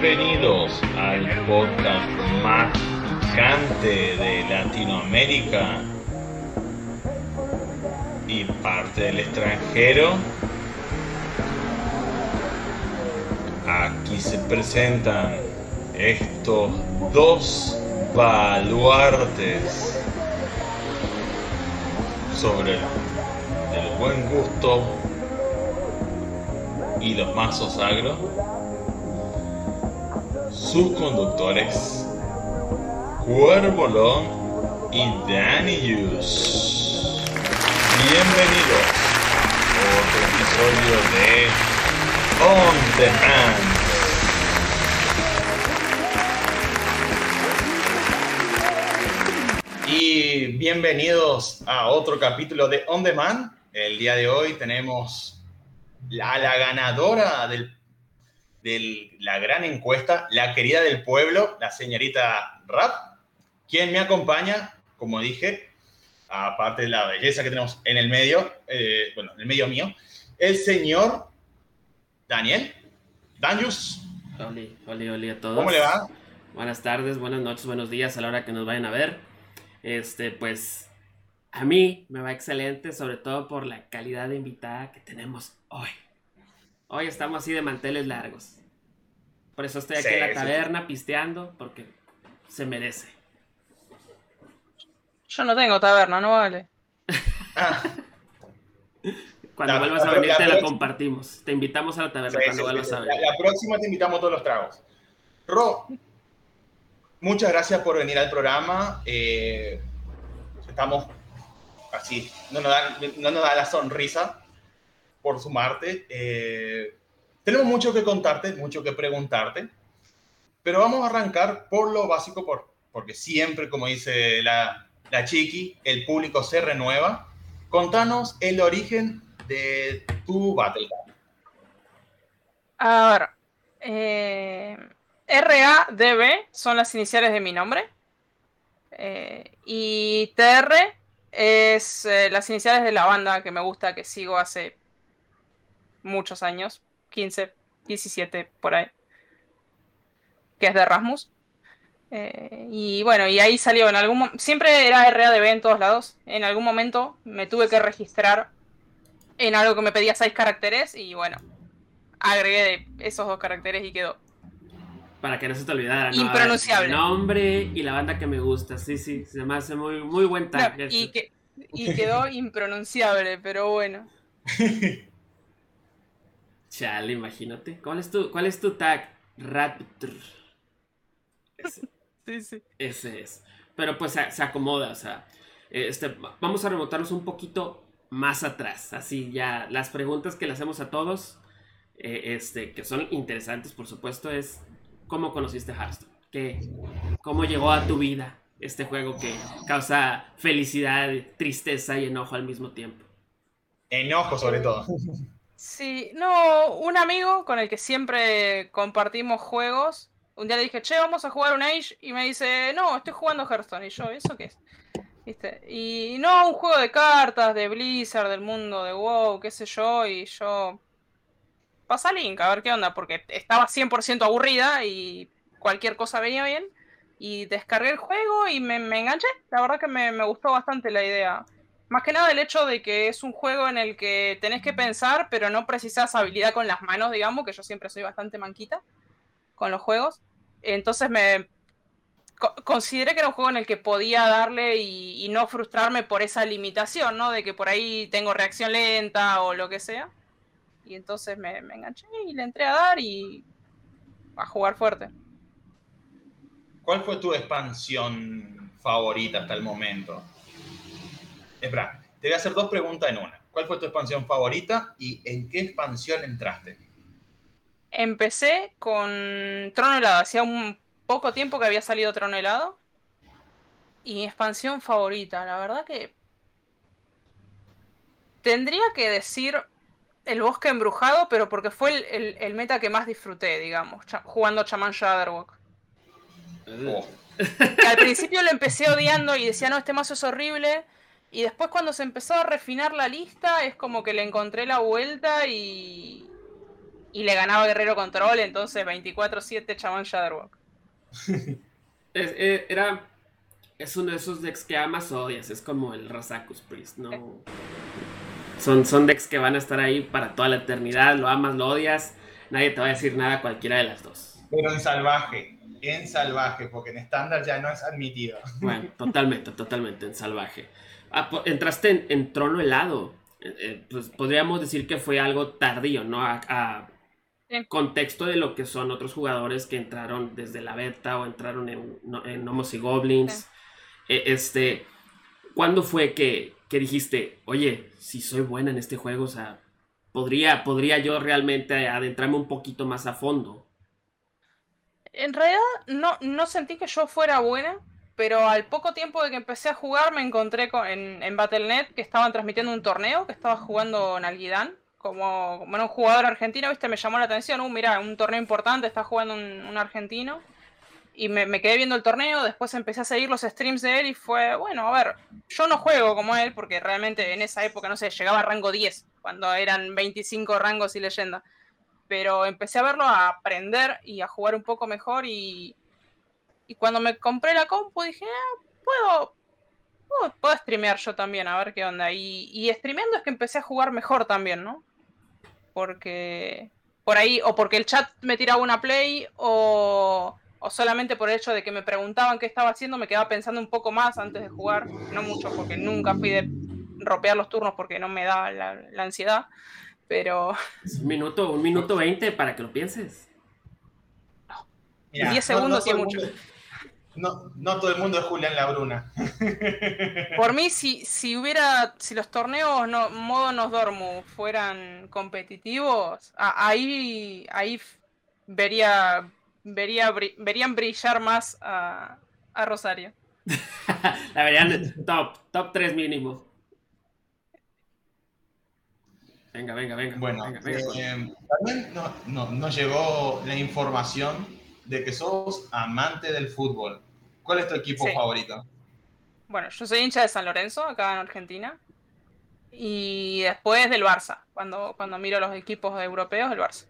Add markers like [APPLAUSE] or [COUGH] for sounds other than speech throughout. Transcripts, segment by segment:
Bienvenidos al podcast más picante de Latinoamérica y parte del extranjero. Aquí se presentan estos dos baluartes sobre el buen gusto y los mazos agro, sus conductores, Cuervolón y Danny Yus. Bienvenidos a otro episodio de On Demand. Y bienvenidos a otro capítulo de On Demand. El día de hoy tenemos la, la ganadora del, de la gran encuesta, la querida del pueblo, la señorita Rap, quien me acompaña, como dije, aparte de la belleza que tenemos en el medio, eh, bueno, en el medio mío, el señor Daniel. Danius. Oli, oli, oli a todos. ¿Cómo le va? Buenas tardes, buenas noches, buenos días a la hora que nos vayan a ver. Este, pues, a mí me va excelente, sobre todo por la calidad de invitada que tenemos hoy. Hoy estamos así de manteles largos. Por eso estoy aquí Sí, en la sí, taberna pisteando, porque se merece. Yo no tengo taberna, no vale. Ah, Cuando La- vuelvas a venir la te la próxima- compartimos. Te invitamos a la taberna sí, cuando sí, vuelvas sí. a La, venir. la próxima te invitamos todos los tragos. Ro, muchas gracias por venir al programa. Eh, estamos así, no nos, da, no nos da la sonrisa por sumarte. Eh, tenemos mucho que contarte, mucho que preguntarte, pero vamos a arrancar por lo básico, por, porque siempre, como dice la, la Chiqui, el público se renueva. Contanos el origen de tu Battleground. A ver. Eh, RADB son las iniciales de mi nombre. Eh, y TR es eh, las iniciales de la banda que me gusta, que sigo hace muchos años. 15, 17 por ahí. Que es de Rasmus. Eh, y bueno, y ahí salió en algún siempre era RADB en todos lados. En algún momento me tuve que registrar en algo que me pedía 6 caracteres y bueno, agregué de esos dos caracteres y quedó. Para que no se te olvidara. ¿no? Impronunciable. El nombre y la banda que me gusta. Sí, sí, se me hace muy, muy buen tag. No, y, que, y quedó impronunciable, pero bueno. [LAUGHS] Chale, imagínate. ¿Cuál es tu, cuál es tu tag? Raptor. Ese, Sí, sí. ese es. Pero pues se, se acomoda, o sea. Este, vamos a remontarnos un poquito más atrás. Así ya, las preguntas que le hacemos a todos, eh, este, que son interesantes, por supuesto, es ¿cómo conociste Hearthstone? ¿Qué, ¿Cómo llegó a tu vida este juego que causa felicidad, tristeza y enojo al mismo tiempo? Enojo sobre todo. [LAUGHS] Sí, no, un amigo con el que siempre compartimos juegos. Un día le dije, che, vamos a jugar un Age. Y me dice, no, estoy jugando Hearthstone. Y yo, ¿eso qué es? Y no, un juego de cartas, de Blizzard, del mundo de WoW, qué sé yo. Y yo, pasa link, a ver qué onda. Porque estaba 100% aburrida y cualquier cosa venía bien. Y descargué el juego y me, enganché. La verdad que me gustó bastante la idea. Más que nada el hecho de que es un juego en el que tenés que pensar, pero no precisas habilidad con las manos, digamos, que yo siempre soy bastante manquita con los juegos. Entonces me co- consideré que era un juego en el que podía darle y, no frustrarme por esa limitación, ¿no? De que por ahí tengo reacción lenta o lo que sea. Y entonces me enganché y le entré a dar y a jugar fuerte. ¿Cuál fue tu expansión favorita hasta el momento? Espera, te voy a hacer dos preguntas en una. ¿Cuál fue tu expansión favorita y en qué expansión entraste? Empecé con Trono Helado. Hacía un poco tiempo que había salido Trono Helado. Y mi expansión favorita, la verdad que. Tendría que decir el bosque embrujado, pero porque fue el, el- el meta que más disfruté, digamos, jugando Shaman Shadowwalk. Oh, al principio lo empecé odiando y decía, no, este mazo es horrible. Y después cuando se empezó a refinar la lista, es como que le encontré la vuelta y. y le ganaba Guerrero Control, entonces 24-7 chabón Shadowwalk. [LAUGHS] Eh, era. Es uno de esos decks que amas o odias. Es como el Razakus Priest, ¿no? Son, son decks que van a estar ahí para toda la eternidad. Lo amas, lo odias. Nadie te va a decir nada cualquiera de las dos. Pero en salvaje. En salvaje, porque en estándar ya no es admitido. Bueno, totalmente, totalmente en salvaje. Ah, entraste en, trono helado. Eh, eh, pues podríamos decir que fue algo tardío, ¿no? a contexto de lo que son otros jugadores que entraron desde la beta o entraron en, en Homos y Goblins. E, este, ¿cuándo fue que, dijiste, oye, si soy buena en este juego, o sea, podría, podría yo realmente adentrarme un poquito más a fondo? En realidad no, no sentí que yo fuera buena, pero al poco tiempo de que empecé a jugar me encontré con, en, en Battle.net que estaban transmitiendo un torneo que estaba jugando Nalguidán como bueno, un jugador argentino, viste, me llamó la atención, uh, mira, un torneo importante, está jugando un, argentino. Y me, quedé viendo el torneo, después empecé a seguir los streams de él y fue, bueno, a ver, yo no juego como él, porque realmente en esa época, no sé, llegaba a rango 10, cuando eran 25 rangos y leyenda. Pero empecé a verlo, a aprender y a jugar un poco mejor y, y cuando me compré la compu dije, ah, puedo, puedo, streamear yo también, a ver qué onda. Y, y streameando es que empecé a jugar mejor también, ¿no? porque por ahí, o porque el chat me tiraba una play, o, solamente por el hecho de que me preguntaban qué estaba haciendo, me quedaba pensando un poco más antes de jugar, no mucho, porque nunca fui de ropear los turnos porque no me da la, ansiedad, pero... Un minuto, un minuto veinte para que lo pienses. No. 10 segundos y mucho no, no todo el mundo es Julián Labruna. [LAUGHS] Por mí, si, si hubiera, si los torneos no, modo nos dormu fueran competitivos, ahí, ahí vería, vería, verían brillar más a, Rosario. [LAUGHS] La verían top, top 3 mínimo. Venga, venga, venga. Bueno, venga, eh, también nos llegó la información de que sos amante del fútbol. ¿Cuál es tu equipo favorito? Bueno, yo soy hincha de San Lorenzo, acá en Argentina. Y después del Barça. Cuando, cuando miro los equipos europeos, el Barça.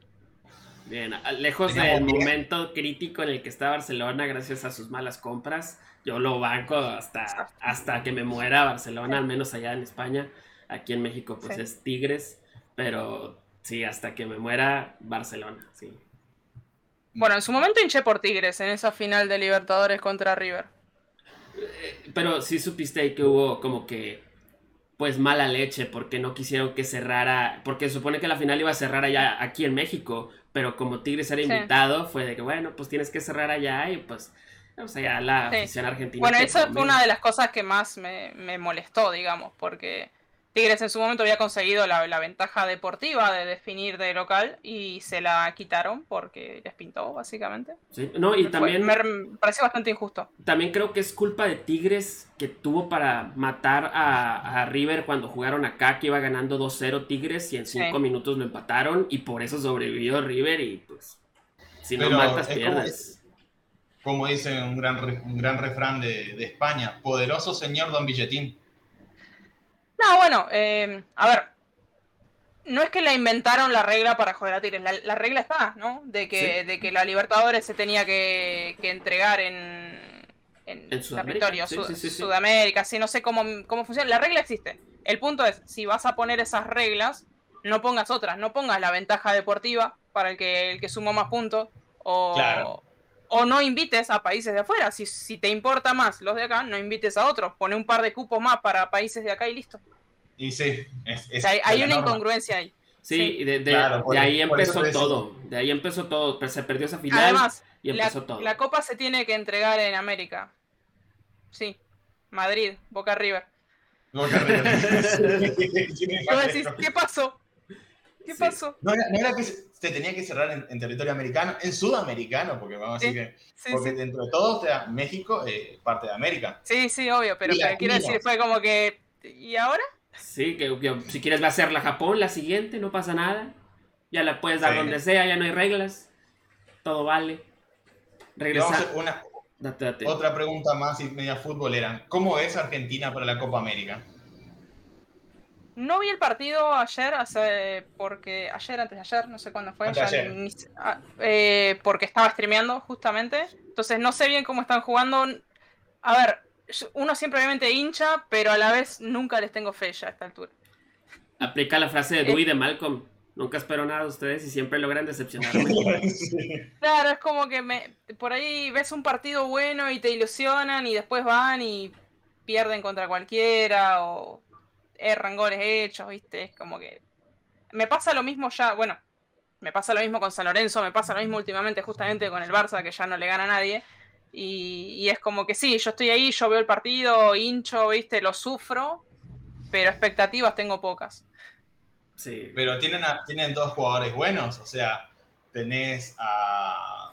Bien, lejos del momento crítico en el que está Barcelona gracias a sus malas compras, yo lo banco hasta, hasta que me muera Barcelona, al menos allá en España. Aquí en México pues es Tigres, pero sí, hasta que me muera Barcelona, sí. Bueno, en su momento hinché por Tigres en esa final de Libertadores contra River. Eh, pero sí supiste que hubo como que pues mala leche porque no quisieron que cerrara, porque supone que la final iba a cerrar allá aquí en México, pero como Tigres era invitado, fue de que bueno, pues tienes que cerrar allá y pues o sea, la afición argentina. Bueno, esa fue una de las cosas que más me, me molestó, digamos, porque Tigres en su momento había conseguido la, ventaja deportiva de definir de local y se la quitaron porque les pintó, básicamente. Sí, no, y también. me pareció bastante injusto. También creo que es culpa de Tigres que tuvo para matar a, River cuando jugaron acá, que iba ganando 2-0 Tigres y en 5 minutos lo empataron y por eso sobrevivió River y pues. Si no matas, pierdes. Como, dice un gran, un gran refrán de, de España: poderoso señor Don Billetín. No, bueno, eh, a ver. No es que la inventaron la regla para joder a Tigres, la, regla está, ¿no? De que, de que la Libertadores se tenía que, entregar en, en, Sudamérica, Sudamérica, sí, no sé cómo, cómo funciona. La regla existe. El punto es, si vas a poner esas reglas, no pongas otras, no pongas la ventaja deportiva para el que, el que sumó más puntos, o, o no invites a países de afuera. Si, si te importa más los de acá, no invites a otros. Pone un par de cupos más para países de acá y listo. Y sí, hay, una incongruencia ahí. Sí, de, ahí empezó todo. De ahí empezó todo. Se perdió esa final Además, y empezó la, todo. La copa se tiene que entregar en América. Sí. Madrid, Boca River. Boca River. [LAUGHS] ¿Qué pasó? ¿Qué pasó? No era, que se tenía que cerrar en, territorio americano, en sudamericano, porque vamos a decir que. porque dentro de todo, México es parte de América. Sí, sí, obvio, pero, quiero decir, fue como que. ¿Y ahora? Sí, que, si quieres hacerla Japón, la siguiente, no pasa nada. Ya la puedes dar donde sea, ya no hay reglas. Todo vale. Regresar. Una, Otra pregunta más y media futbolera. ¿Cómo es Argentina para la Copa América? No vi el partido ayer, hace, porque ayer, antes de ayer, no sé cuándo fue, Antes de ya ayer. ni- ah, eh, porque estaba streameando justamente. Entonces no sé bien cómo están jugando. A ver, uno siempre obviamente hincha, pero a la vez nunca les tengo fe ya a esta altura. Aplica la frase de Eh. Dewey de Malcolm. Nunca espero nada de ustedes y siempre logran decepcionarme. [LAUGHS] Claro, es como que me, por ahí ves un partido bueno y te ilusionan y después van y pierden contra cualquiera o erran goles hechos, ¿viste? Es como que... Me pasa lo mismo ya, bueno, me pasa lo mismo con San Lorenzo, me pasa lo mismo últimamente justamente con el Barça, que ya no le gana a nadie. Y, y es como que sí, yo estoy ahí, yo veo el partido, hincho, ¿viste? Lo sufro, pero expectativas tengo pocas. Sí. Pero tienen, a- tienen dos jugadores buenos, o sea, tenés a,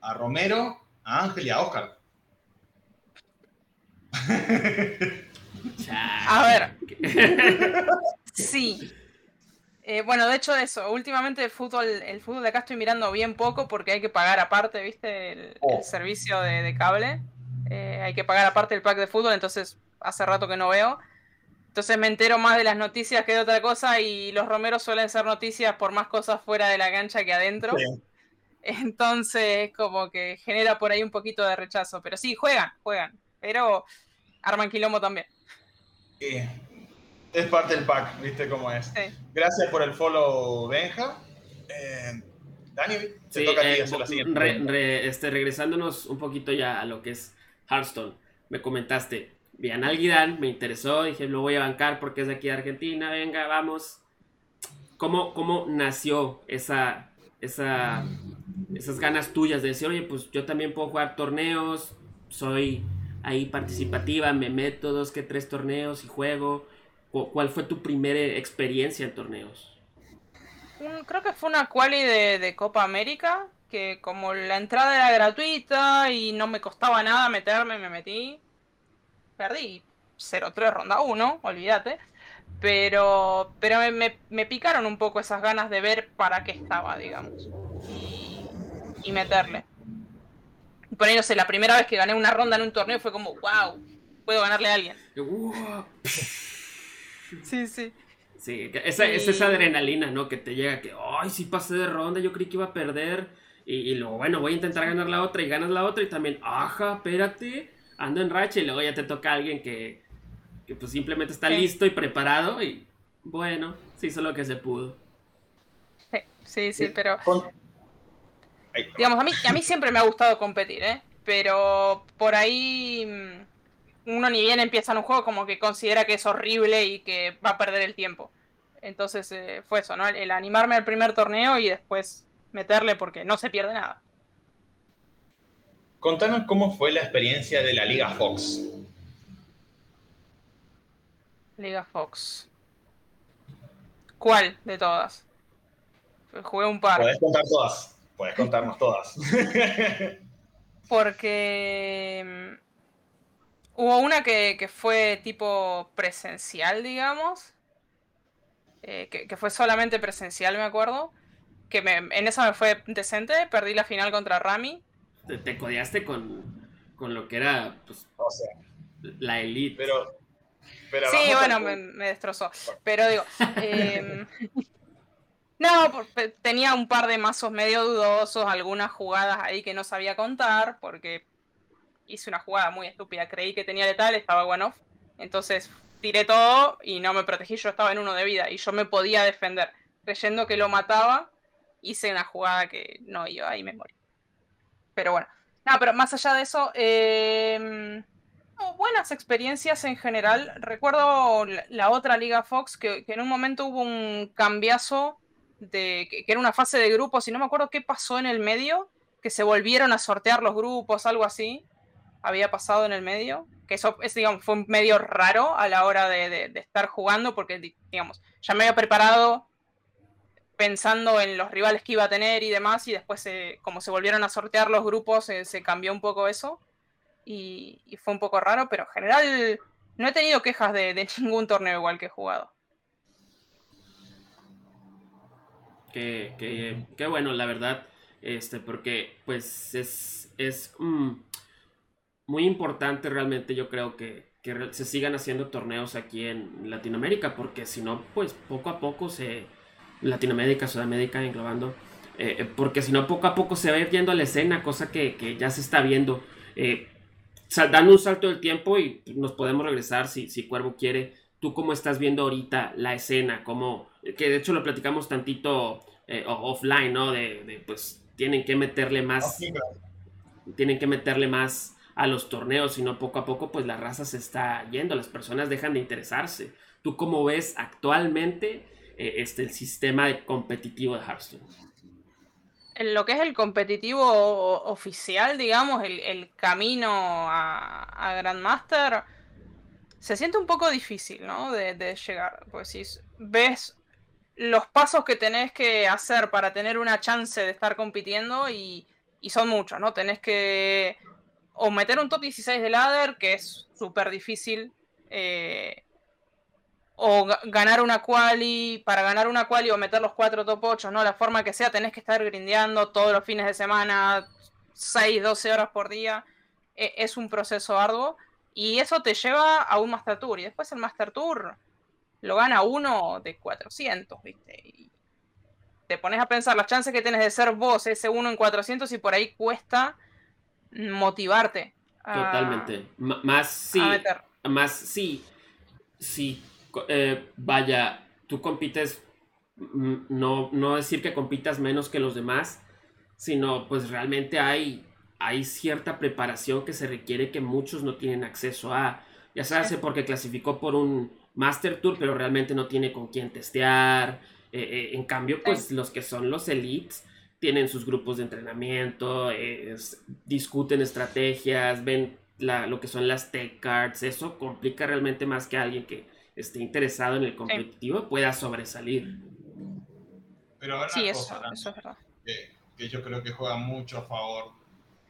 a Romero, a Ángel y a Oscar. [LAUGHS] A ver, [LAUGHS] Sí. Eh, bueno, de hecho eso, últimamente el fútbol, el fútbol de acá estoy mirando bien poco porque hay que pagar aparte, ¿viste? El, Oh. el servicio de, de cable. Eh, hay que pagar aparte el pack de fútbol, entonces hace rato que no veo. Entonces me entero más de las noticias que de otra cosa y los romeros suelen ser noticias por más cosas fuera de la cancha que adentro. Sí. Entonces como que genera por ahí un poquito de rechazo. Pero sí, juegan, juegan. Pero arman quilombo también. Eh, es parte del pack, ¿viste cómo es? Sí. Gracias por el follow, Benja. Eh, Dani, te Sí, toca a ti eh, hacer la siguiente. re- pregunta. re- este, regresándonos un poquito ya a lo que es Hearthstone, me comentaste, vi a Nalguidan, me interesó, dije, lo voy a bancar porque es de aquí de Argentina, venga, vamos. ¿Cómo, cómo nació esa, esa, esas ganas tuyas de decir, oye, pues yo también puedo jugar torneos, soy ahí participativa, me meto dos que tres torneos y juego? ¿Cu- ¿Cuál fue tu primera experiencia en torneos? Un- creo que fue una quali de, de Copa América, que como la entrada era gratuita y no me costaba nada meterme, me metí. Perdí 0-3 ronda 1, olvídate. Pero, pero me, me- me picaron un poco esas ganas de ver para qué estaba, digamos. Y, y meterle. Por ahí, no sé, la primera vez que gané una ronda en un torneo fue como, wow, puedo ganarle a alguien. Sí, sí. Sí, esa, es esa adrenalina, ¿no? Que te llega que, ay, sí pasé de ronda, yo creí que iba a perder. Y, y luego, bueno, voy a intentar ganar la otra y ganas la otra y también, ajá, espérate, ando en racha y luego ya te toca a alguien que, que pues simplemente está Sí. listo y preparado y bueno, se hizo lo que se pudo. Sí, sí, sí, pero... Con- Digamos, a mí, a mí siempre me ha gustado competir, ¿eh? Pero por ahí mm, uno ni bien empieza en un juego como que considera que es horrible y que va a perder el tiempo. Entonces eh, fue eso, ¿no? El, el animarme al primer torneo y después meterle porque no se pierde nada. Contanos cómo fue la experiencia de la Liga Fox. Liga Fox. ¿Cuál de todas? Jugué un par. Podés contar todas. Podés contarnos todas. [LAUGHS] Porque mm, hubo una que, que fue tipo presencial, digamos. eh, que, que fue solamente presencial, me acuerdo. Que me- en esa me fue decente. Perdí la final contra Rami. Te, te codeaste con, con lo que era pues, o sea, la elite. pero. pero Sí, bueno, me destrozó. Pero digo. [LAUGHS] em, no, tenía un par de mazos medio dudosos, algunas jugadas ahí que no sabía contar, porque hice una jugada muy estúpida. Creí que tenía letal, estaba one off. Entonces tiré todo y no me protegí. Yo estaba en uno de vida y yo me podía defender. Creyendo que lo mataba, hice una jugada que no iba y me morí. Pero bueno. No, pero más allá de eso, no, buenas experiencias en general. Recuerdo la otra Liga Fox que, que en un momento hubo un cambiazo de que, era una fase de grupos y no me acuerdo qué pasó en el medio, que se volvieron a sortear los grupos, algo así. Había pasado en el medio. Que eso es, digamos, fue un medio raro a la hora de, estar jugando, porque di- digamos, ya me había preparado pensando en los rivales que iba a tener y demás, y después como se volvieron a sortear los grupos, eh, se cambió un poco eso y, fue un poco raro, pero en general no he tenido quejas de [LAUGHS] ningún torneo igual que he jugado. Qué bueno, la verdad, este, porque pues es, es mm, muy importante realmente, yo creo que que se sigan haciendo torneos aquí en Latinoamérica, porque si no, pues poco a poco se... Latinoamérica, Sudamérica, englobando, eh, eh, porque si no, poco a poco se va a ir yendo a la escena, cosa que, ya se está viendo. Eh, dando un salto del tiempo y nos podemos regresar si, si Cuervo quiere. ¿Tú cómo estás viendo ahorita la escena? Como, que de hecho lo platicamos tantito eh, offline, ¿no? De, pues tienen que meterle más... Tienen que meterle más a los torneos, sino poco a poco pues la raza se está yendo, las personas dejan de interesarse. ¿Tú cómo ves actualmente eh, este, el sistema competitivo de Hearthstone? En lo que es el competitivo oficial, digamos, el, camino a, Grandmaster, se siente un poco difícil, ¿no? De, llegar. Pues si ves los pasos que tenés que hacer para tener una chance de estar compitiendo y, son muchos, ¿no? Tenés que o meter un top 16 de ladder, que es súper difícil, eh, o ganar una quali, para ganar una quali o meter los cuatro top 8, ¿no? La forma que sea, tenés que estar grindeando todos los fines de semana, 6, 12 horas por día. E, es un proceso arduo. Y eso te lleva a un Master Tour. Y después el Master Tour lo gana uno de 400, ¿viste? Y te pones a pensar las chances que tienes de ser vos, ese uno en 400, y por ahí cuesta motivarte. Totalmente. más sí. Más sí. Sí. Eh, vaya, tú compites. No, no decir que compitas menos que los demás, sino pues realmente hay, hay cierta preparación que se requiere que muchos no tienen acceso a. Ya sabes, porque clasificó por un Master Tour, pero realmente no tiene con quién testear. Eh, eh, en cambio, pues los que son los elites tienen sus grupos de entrenamiento, discuten estrategias, ven lo que son las tech cards, eso complica realmente más que alguien que esté interesado en el competitivo pueda sobresalir. Pero sí, eso, es verdad. Que, yo creo que juega mucho a favor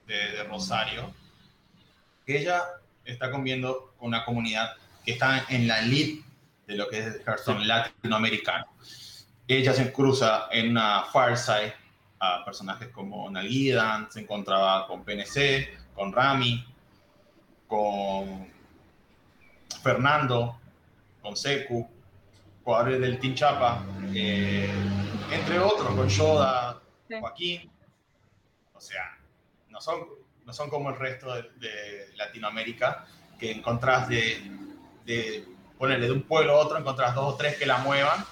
de, Rosario, que ella está conviviendo con una comunidad que está en la elite de lo que es el Hearthstone latinoamericano. Ella se cruza en una Fireside a personajes como Nalgidan, se encontraba con PNC, con Rami, con Fernando, con Seku, jugadores del Team Chapa, eh, entre otros, con Yoda, Joaquín. O sea, no son, no son como el resto de, Latinoamérica, que encontrás de, de ponerle de un pueblo a otro, encontrás dos o tres que la muevan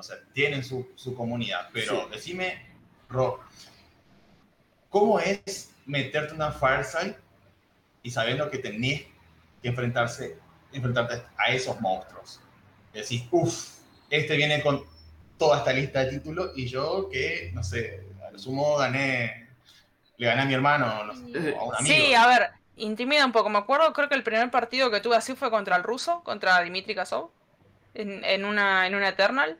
o sea, tienen su, su comunidad, pero decime, Ro, ¿cómo es meterte en una fireside y sabiendo que tenés que enfrentarse, enfrentarte a esos monstruos? Decís, uff, este viene con toda esta lista de títulos y yo que, no sé, a lo sumo gané, le gané a mi hermano a un amigo. Sí, a ver, intimida un poco. Me acuerdo, creo que el primer partido que tuve así fue contra el ruso, contra Dimitri Kasov, en, en, una, en una Eternal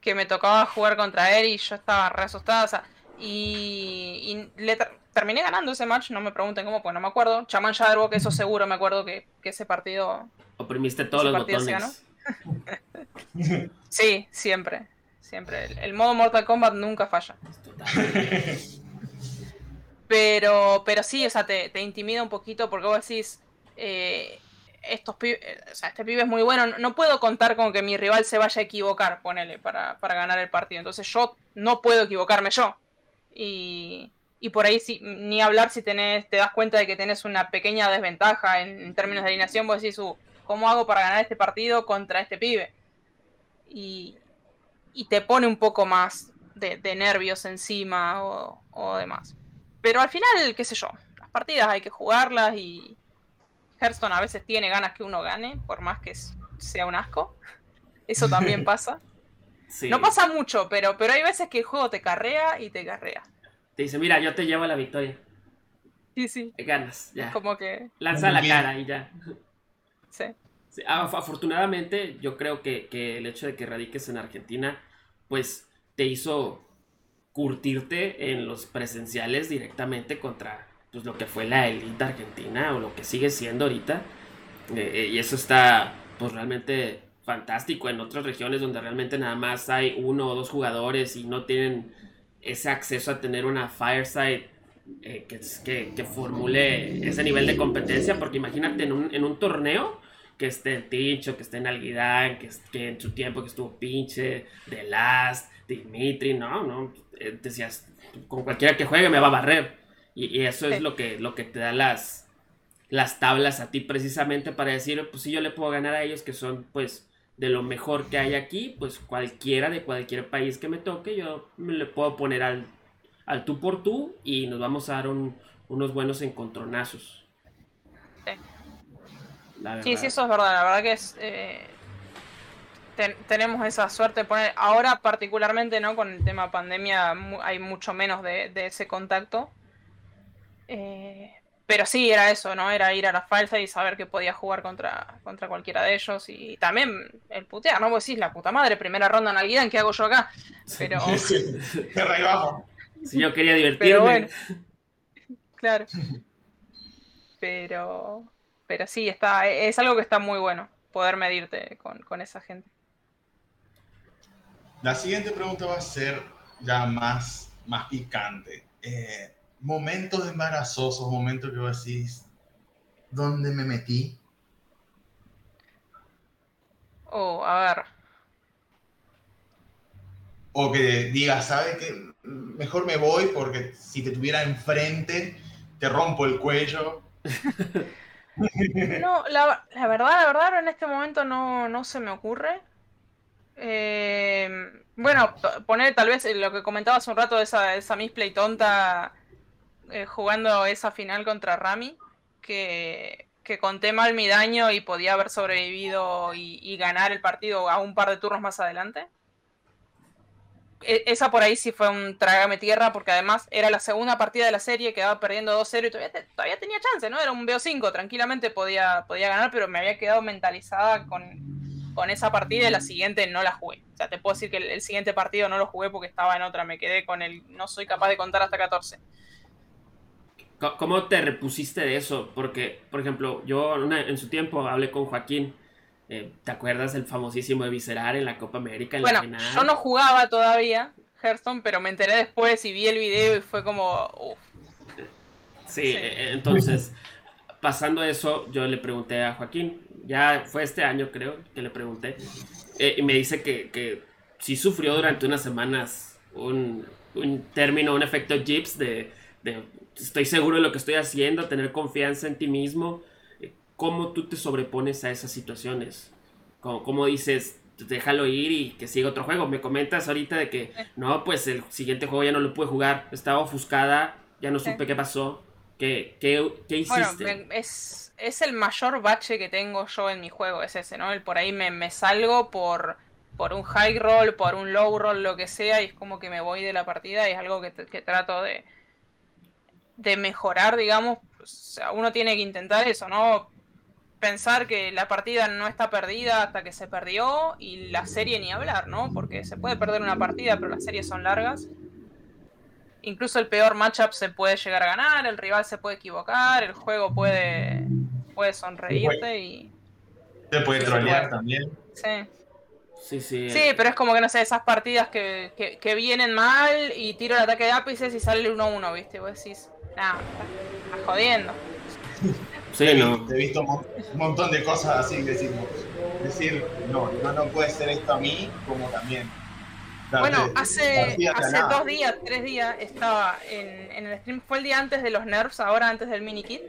que me tocaba jugar contra él y yo estaba re asustada. O sea, y, le terminé ganando ese match, no me pregunten cómo, pues no me acuerdo. Chaman que eso seguro me acuerdo que, ese partido. Oprimiste todos los botones. [LAUGHS] sí, siempre. Siempre. El, modo Mortal Kombat nunca falla. Pero, pero sí, o sea, te, intimida un poquito porque vos decís. Eh, estos eh, o sea, este pibe es muy bueno, no puedo contar con que mi rival se vaya a equivocar, ponele, para, para ganar el partido. Entonces yo no puedo equivocarme yo. Y, y por ahí si, ni hablar si tenés, te das cuenta de que tenés una pequeña desventaja en, términos de alineación, vos decís, uh, ¿cómo hago para ganar este partido contra este pibe? Y, y te pone un poco más de, nervios encima o, o demás. Pero al final, qué sé yo, las partidas hay que jugarlas y, Hearthstone a veces tiene ganas que uno gane, por más que sea un asco. Eso también [LAUGHS] pasa. No pasa mucho, pero, pero hay veces que el juego te carrea y te carrea. Te dice, mira, yo te llevo a la victoria. Sí, sí. Ganas, ya. Como que. Lanza la cara y ya. Sí. afortunadamente, yo creo que, que, el hecho de que radiques en Argentina, pues te hizo curtirte en los presenciales directamente contra pues lo que fue la élite argentina o lo que sigue siendo ahorita. Eh, eh, y eso está pues realmente fantástico en otras regiones donde realmente nada más hay uno o dos jugadores y no tienen ese acceso a tener una fireside eh, que, que, formule ese nivel de competencia, porque imagínate en un, en un torneo que esté el Tincho, que esté en Alguidán, que, que en su tiempo que estuvo Pinche, The Last, Dimitri, no, no, eh, decías, con cualquiera que juegue me va a barrer. Y, eso es lo que, lo que te da las, las tablas a ti precisamente para decir, pues si yo le puedo ganar a ellos que son pues de lo mejor que hay aquí, pues cualquiera de cualquier país que me toque, yo me le puedo poner al, al tú por tú y nos vamos a dar unos buenos encontronazos. Sí. sí, eso es verdad, la verdad que es... Eh, tenemos esa suerte de poner, ahora particularmente, ¿no? Con el tema pandemia hay mucho menos de, de ese contacto. Eh, pero sí, era eso, ¿no? Era ir a la falsa y saber que podía jugar contra, contra cualquiera de ellos. Y también el putear, ¿no? Vos decís, la puta madre, primera ronda en Alguidan, ¿qué hago yo acá? Pero. [LAUGHS] Sí, Si yo quería divertirme. Pero bueno. [LAUGHS] Claro. Pero. Pero sí, está, es algo que está muy bueno, poder medirte con, con esa gente. La siguiente pregunta va a ser ya más, más picante. Eh, momentos embarazosos, momentos que vos decís, ¿dónde me metí? Oh, a ver. O que digas, ¿sabes qué? Mejor me voy porque si te tuviera enfrente, te rompo el cuello. [LAUGHS] no, la, verdad, la verdad, en este momento no, no se me ocurre. Eh, bueno, poner tal vez lo que comentaba hace un rato esa, esa misplay tonta eh, jugando esa final contra Rami, que, que conté mal mi daño y podía haber sobrevivido y, ganar el partido a un par de turnos más adelante. E, esa por ahí sí fue un trágame tierra, porque además era la segunda partida de la serie, quedaba perdiendo 2-0 y todavía, todavía tenía chance, ¿no? Era un BO5, tranquilamente podía, podía ganar, pero me había quedado mentalizada con, con esa partida y la siguiente no la jugué. O sea, te puedo decir que el, el, siguiente partido no lo jugué porque estaba en otra, me quedé con el no soy capaz de contar hasta 14. ¿Cómo te repusiste de eso? Porque, por ejemplo, yo en su tiempo hablé con Joaquín. Eh, ¿Te acuerdas del famosísimo de Viscerar en la Copa América? En bueno, yo no jugaba todavía Hearthstone, pero me enteré después y vi el video y fue como. Sí, e, entonces, pasando eso, yo le pregunté a Joaquín. Ya fue este año, creo, que le pregunté. Eh, y me dice que, que sí sufrió durante unas semanas un, un término, un efecto Jeeps de estoy seguro de lo que estoy haciendo, tener confianza en ti mismo. ¿Cómo tú te sobrepones a esas situaciones? ¿Cómo, dices, déjalo ir y que siga otro juego? Me comentas ahorita de que, no, pues el siguiente juego ya no lo pude jugar, estaba ofuscada, ya no supe qué pasó. ¿Qué, qué, qué hiciste? Bueno, es, es, el mayor bache que tengo yo en mi juego, es ese, ¿no? El por ahí me, me salgo por por un high roll, por un low roll, lo que sea, y es como que me voy de la partida y es algo que, que trato de, de mejorar, digamos, o sea, uno tiene que intentar eso, ¿no? Pensar que la partida no está perdida hasta que se perdió y la serie ni hablar, ¿no? Porque se puede perder una partida, pero las series son largas. Incluso el peor matchup se puede llegar a ganar, el rival se puede equivocar, el juego puede, puede sonreírte y... Se puede trolear también. Sí. Sí, sí. Sí, pero es como que no sé, esas partidas que, que, vienen mal y tiro el ataque de ápices y sale el 1-1, ¿viste? Vos decís, no, estás jodiendo. Sí, no. He visto un montón de cosas así, decimos. Decir, no, no, no puede ser esto a mí, como también. Bueno, hace, hace dos días, tres días, estaba en, en, el stream, fue el día antes de los nerfs, ahora antes del mini kit,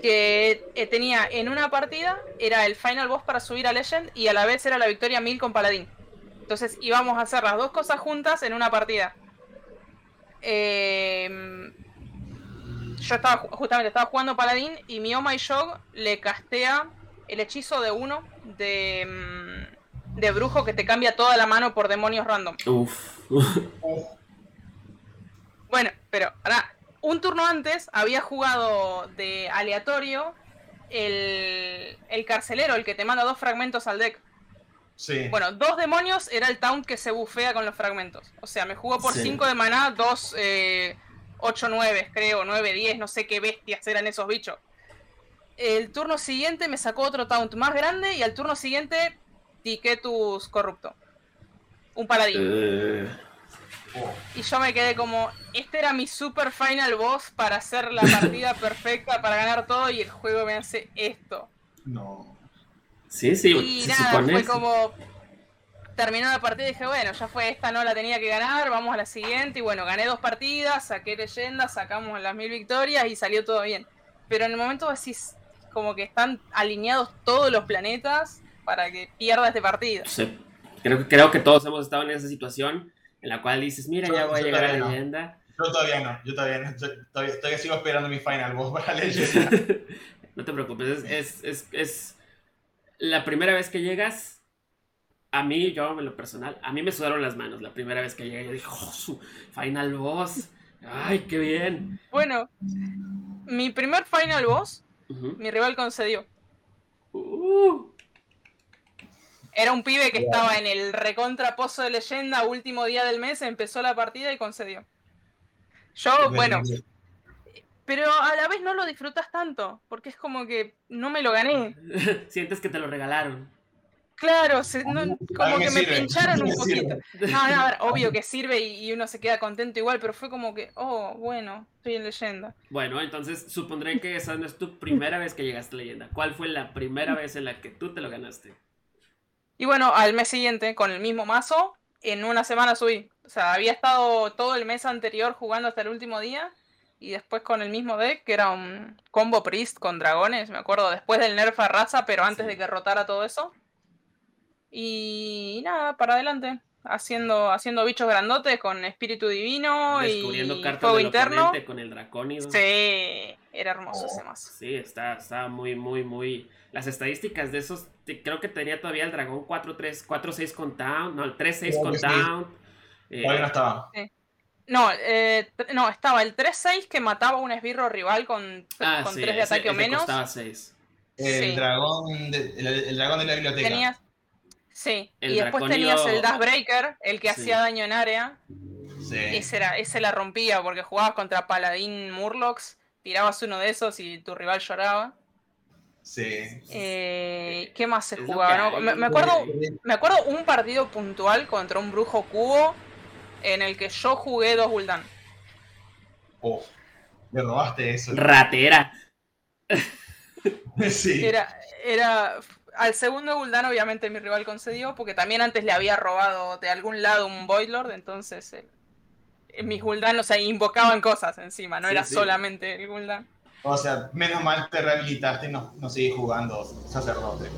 que eh, tenía en una partida, era el final boss para subir a Legend y a la vez era la victoria 1000 con Paladín. Entonces íbamos a hacer las dos cosas juntas en una partida. Eh, yo estaba justamente estaba jugando Paladín y mi Oh My Shog le castea el hechizo de uno de, mm, de brujo que te cambia toda la mano por demonios random. Uf. [LAUGHS] bueno, pero ahora, un turno antes había jugado de aleatorio el, el carcelero, el que te manda dos fragmentos al deck. Sí. Bueno, dos demonios era el taunt que se bufea con los fragmentos. O sea, me jugó por 5 de maná, dos eh, 8, 9, creo, 9, 10, no sé qué bestias eran esos bichos. El turno siguiente me sacó otro taunt más grande y al turno siguiente tus corrupto. Un paladín. Eh. Oh, Y yo me quedé como, este era mi super final boss para hacer la [LAUGHS] partida perfecta, para ganar todo, y el juego me hace esto. no. Sí, sí, Y se nada, supone. fue como. Terminó la partida y dije, bueno, ya fue esta, no la tenía que ganar, vamos a la siguiente. Y bueno, gané dos partidas, saqué leyendas, sacamos las mil victorias y salió todo bien. Pero en el momento decís, como que están alineados todos los planetas para que pierda este partido. Sí. Creo, que- creo que todos hemos estado en esa situación en la cual dices, mira, Yo- ya voy a llegar a la no. leyenda. Yo todavía no, yo todavía no. yo todavía, todavía sigo esperando mi final boss para leyenda. no te preocupes, es, es, es, es la primera vez que llegas. A mí, yo en lo personal, a mí me sudaron las manos la primera vez que llegué. Yo dije, oh, su final boss. Ay, qué bien. Bueno, mi primer final boss, Ujú. mi rival concedió. Uh, Era un pibe que estaba en el recontra pozo de leyenda, último día del mes, empezó la partida y concedió. Yo, bueno, pero a la vez no lo disfrutas tanto, porque es como que no me lo gané. [LAUGHS] sientes que te lo regalaron. Claro, se- no- como que me sirve, pincharon un poquito. No, no, a ver, [LAUGHS] obvio que sirve y, y uno se queda contento igual, pero fue como que, oh, bueno, estoy en leyenda. Bueno, entonces supondré que esa no es tu primera vez que llegaste a leyenda. ¿Cuál fue la primera vez en la que tú te lo ganaste? Y bueno, al mes siguiente, con el mismo mazo, en una semana subí. O sea, había estado todo el mes anterior jugando hasta el último día. Y después con el mismo deck, que era un combo priest con dragones, me acuerdo, después del nerf a raza, pero antes Sí. de que rotara todo eso. Y nada, para adelante. Haciendo, haciendo bichos grandotes con espíritu divino Descubriendo y cartas fuego del interno. con el dracónido. Sí, era hermoso Oh. ese mazo. Sí, está, está muy, muy, muy. Las estadísticas de esos, creo que tenía todavía el dragón 4-3, 4-6 con Town, no, el 3-6 Creo con que sí. Eh, Todavía no estaba. No, eh, no, estaba el 3-6 que mataba a un esbirro rival con, ah, con sí, 3 de ese- ataque o menos. costaba 6. El Sí. dragón de, el, el dragón de la biblioteca. Tenías. Sí, El y después dracónido- tenías el Dash Breaker, el que Sí. hacía daño en área. Sí. Ese, era, ese la rompía porque jugabas contra Paladín Murlocs, tirabas uno de esos y tu rival lloraba. Sí. Eh, ¿Qué más se Es jugaba? no? Me, acuerdo, hay. me acuerdo un partido puntual contra un brujo cubo en el que yo jugué dos Gul'dan. Oh, me robaste eso. Ratera. [LAUGHS] sí. Era, era. Al segundo Gul'dan, obviamente, mi rival concedió, porque también antes le había robado de algún lado un Voidlord, entonces. eh, eh, mis Gul'dan, o sea, invocaban cosas encima, no Sí, era sí. solamente el Gul'dan. O sea, menos mal te rehabilitaste y no, no seguís jugando sacerdote.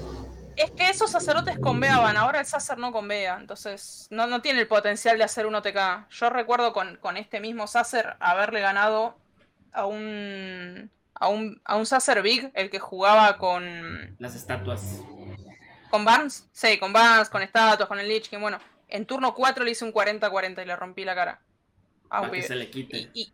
Es que esos sacerdotes conveaban, ahora el sacer no convea, entonces no, no tiene el potencial de hacer un OTK. Yo recuerdo con, con este mismo sacer haberle ganado a un. A un, a un Sacer Big, el que jugaba con, Las estatuas. ¿Con Barnes? Sí, con Barnes, con estatuas, con el Lich King. Bueno, en turno 4 le hice un 40-40 y le rompí la cara. Para que se le quite. Y, y-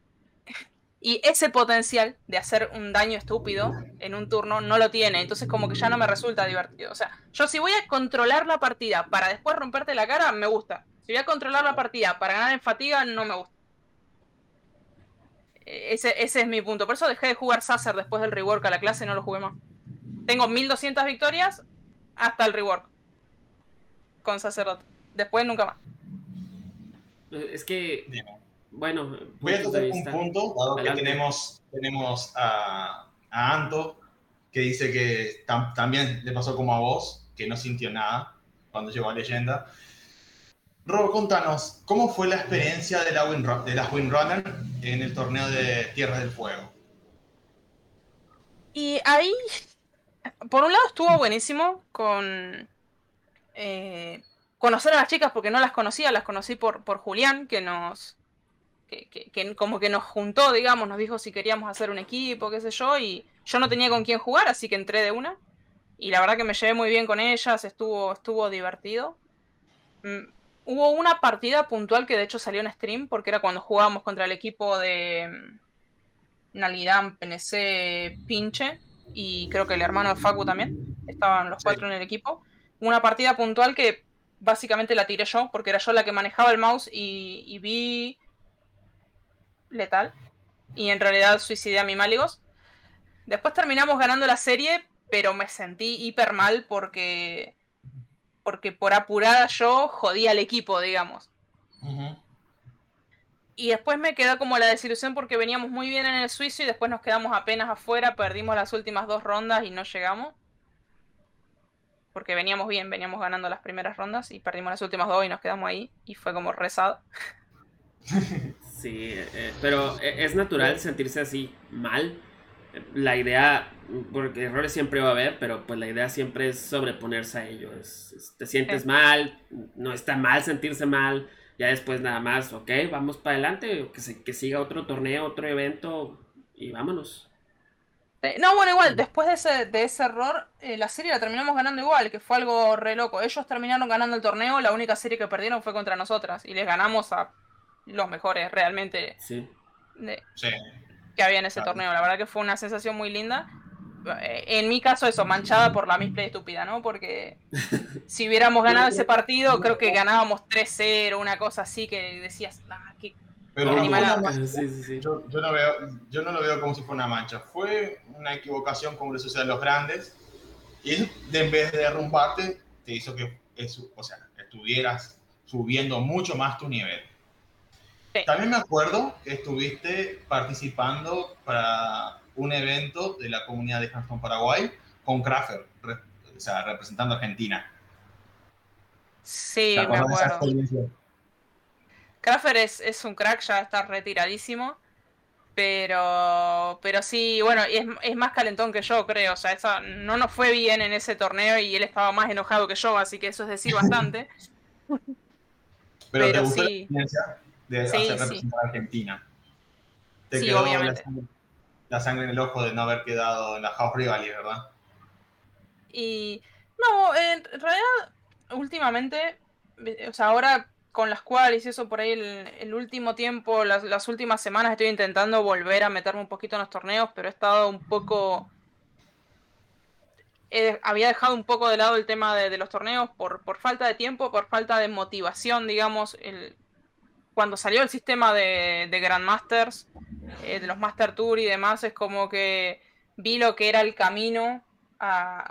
y ese potencial de hacer un daño estúpido en un turno no lo tiene. Entonces como que ya no me resulta divertido. O sea, yo si voy a controlar la partida para después romperte la cara, me gusta. Si voy a controlar la partida para ganar en fatiga, no me gusta. Eh, Ese, ese es mi punto. Por eso dejé de jugar Sacer después del rework a la clase y no lo jugué más. Tengo 1200 victorias hasta el rework. Con sacerdote. Después nunca más. Eh, Es que, Bien. bueno, Voy a tocar un punto, dado que tenemos, tenemos a, a Anto, que dice que tam- también le pasó como a vos, que no sintió nada cuando llegó a Leyenda. Rob, contanos, ¿cómo fue la experiencia de la, Windru- de la Windrunner en el torneo de Tierra del Fuego? Y ahí, por un lado estuvo buenísimo con eh, conocer a las chicas porque no las conocía, las conocí por, por Julián, que nos, que, que- que como que nos juntó, digamos, nos dijo si queríamos hacer un equipo, qué sé yo, y yo no tenía con quién jugar, así que entré de una. Y la verdad que me llevé muy bien con ellas, estuvo, estuvo divertido. Hubo una partida puntual que de hecho salió en stream, porque era cuando jugábamos contra el equipo de mm, Nalidam, PNC, Pinche, y creo que el hermano de Facu también. Estaban los Sí. cuatro en el equipo. Una partida puntual que básicamente la tiré yo, porque era yo la que manejaba el mouse y, y vi letal. Y en realidad suicidé a mi Máligos. Después terminamos ganando la serie, pero me sentí hiper mal porque. Porque por apurada yo jodí al equipo, digamos. y después me quedó como la desilusión porque veníamos muy bien en el suizo y después nos quedamos apenas afuera, perdimos las últimas dos rondas y no llegamos. Porque veníamos bien, veníamos ganando las primeras rondas y perdimos las últimas dos y nos quedamos ahí y fue como rezado. [LAUGHS] Sí, eh, pero e, es natural sentirse así mal. La idea, porque errores siempre va a haber, pero pues la idea siempre es sobreponerse a ello. te sientes mal, no está mal sentirse mal, ya después nada más, ok, vamos para adelante, que, se, que siga otro torneo, otro evento y vámonos. No, bueno, igual, después de ese, de ese error, eh, la serie la terminamos ganando igual, que fue algo re loco. Ellos terminaron ganando el torneo, la única serie que perdieron fue contra nosotras y les ganamos a los mejores realmente sí. Que había en ese torneo. La verdad que fue una sensación muy linda. Eh, en mi caso, eso, manchada por la misplay estúpida, ¿no? Porque [LAUGHS] si hubiéramos ganado ese partido, creo que ganábamos 3-0, una cosa así que decías, ah, qué, Pero Yo, no veo, yo no lo veo como si fuera una mancha. Fue una equivocación como le sucede a los grandes. Y en vez de derrumbarte, te hizo que eso, o sea, estuvieras subiendo mucho más tu nivel. También me acuerdo que estuviste participando para un evento de la comunidad de Hearthstone Paraguay con Crafter, o sea, representando a Argentina. Sí, me acuerdo. Crafter es, es, un crack, ya está retiradísimo. Pero, pero sí, bueno, es, es, más calentón que yo, creo. O sea, eso no nos fue bien en ese torneo y él estaba más enojado que yo, así que eso es decir bastante. [LAUGHS] pero, ¿te gustó sí. la experiencia de hacer representar a Argentina? ¿Te sí, obviamente la sangre en el ojo de no haber quedado en la House Rivali, ¿verdad? Y no, en realidad, últimamente, o sea, ahora con las cuales y eso por ahí el, último tiempo, las, últimas semanas estoy intentando volver a meterme un poquito en los torneos, pero he estado un poco... había dejado un poco de lado el tema de, los torneos por, por, falta de tiempo, por falta de motivación, digamos. El, cuando salió el sistema de, de Grandmasters, eh, de los Master Tour y demás, es como que vi lo que era el camino,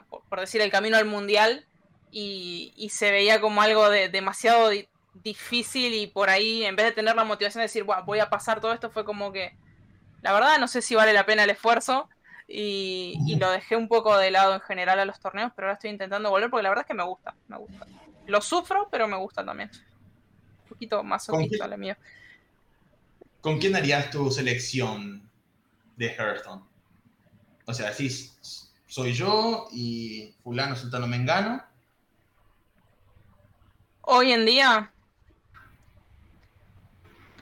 por, decir, el camino al mundial, y, se veía como algo de, demasiado difícil y por ahí, en vez de tener la motivación de decir, voy a pasar todo esto, fue como que, la verdad, no sé si vale la pena el esfuerzo. Y, y, lo dejé un poco de lado en general a los torneos, pero ahora estoy intentando volver porque la verdad es que me gusta, me gusta. Lo sufro, pero me gusta también. Un poquito más optimista la mía. ¿Con quién harías tu selección de Hearthstone? O sea, si soy yo y fulano, sultano, mengano. Hoy en día,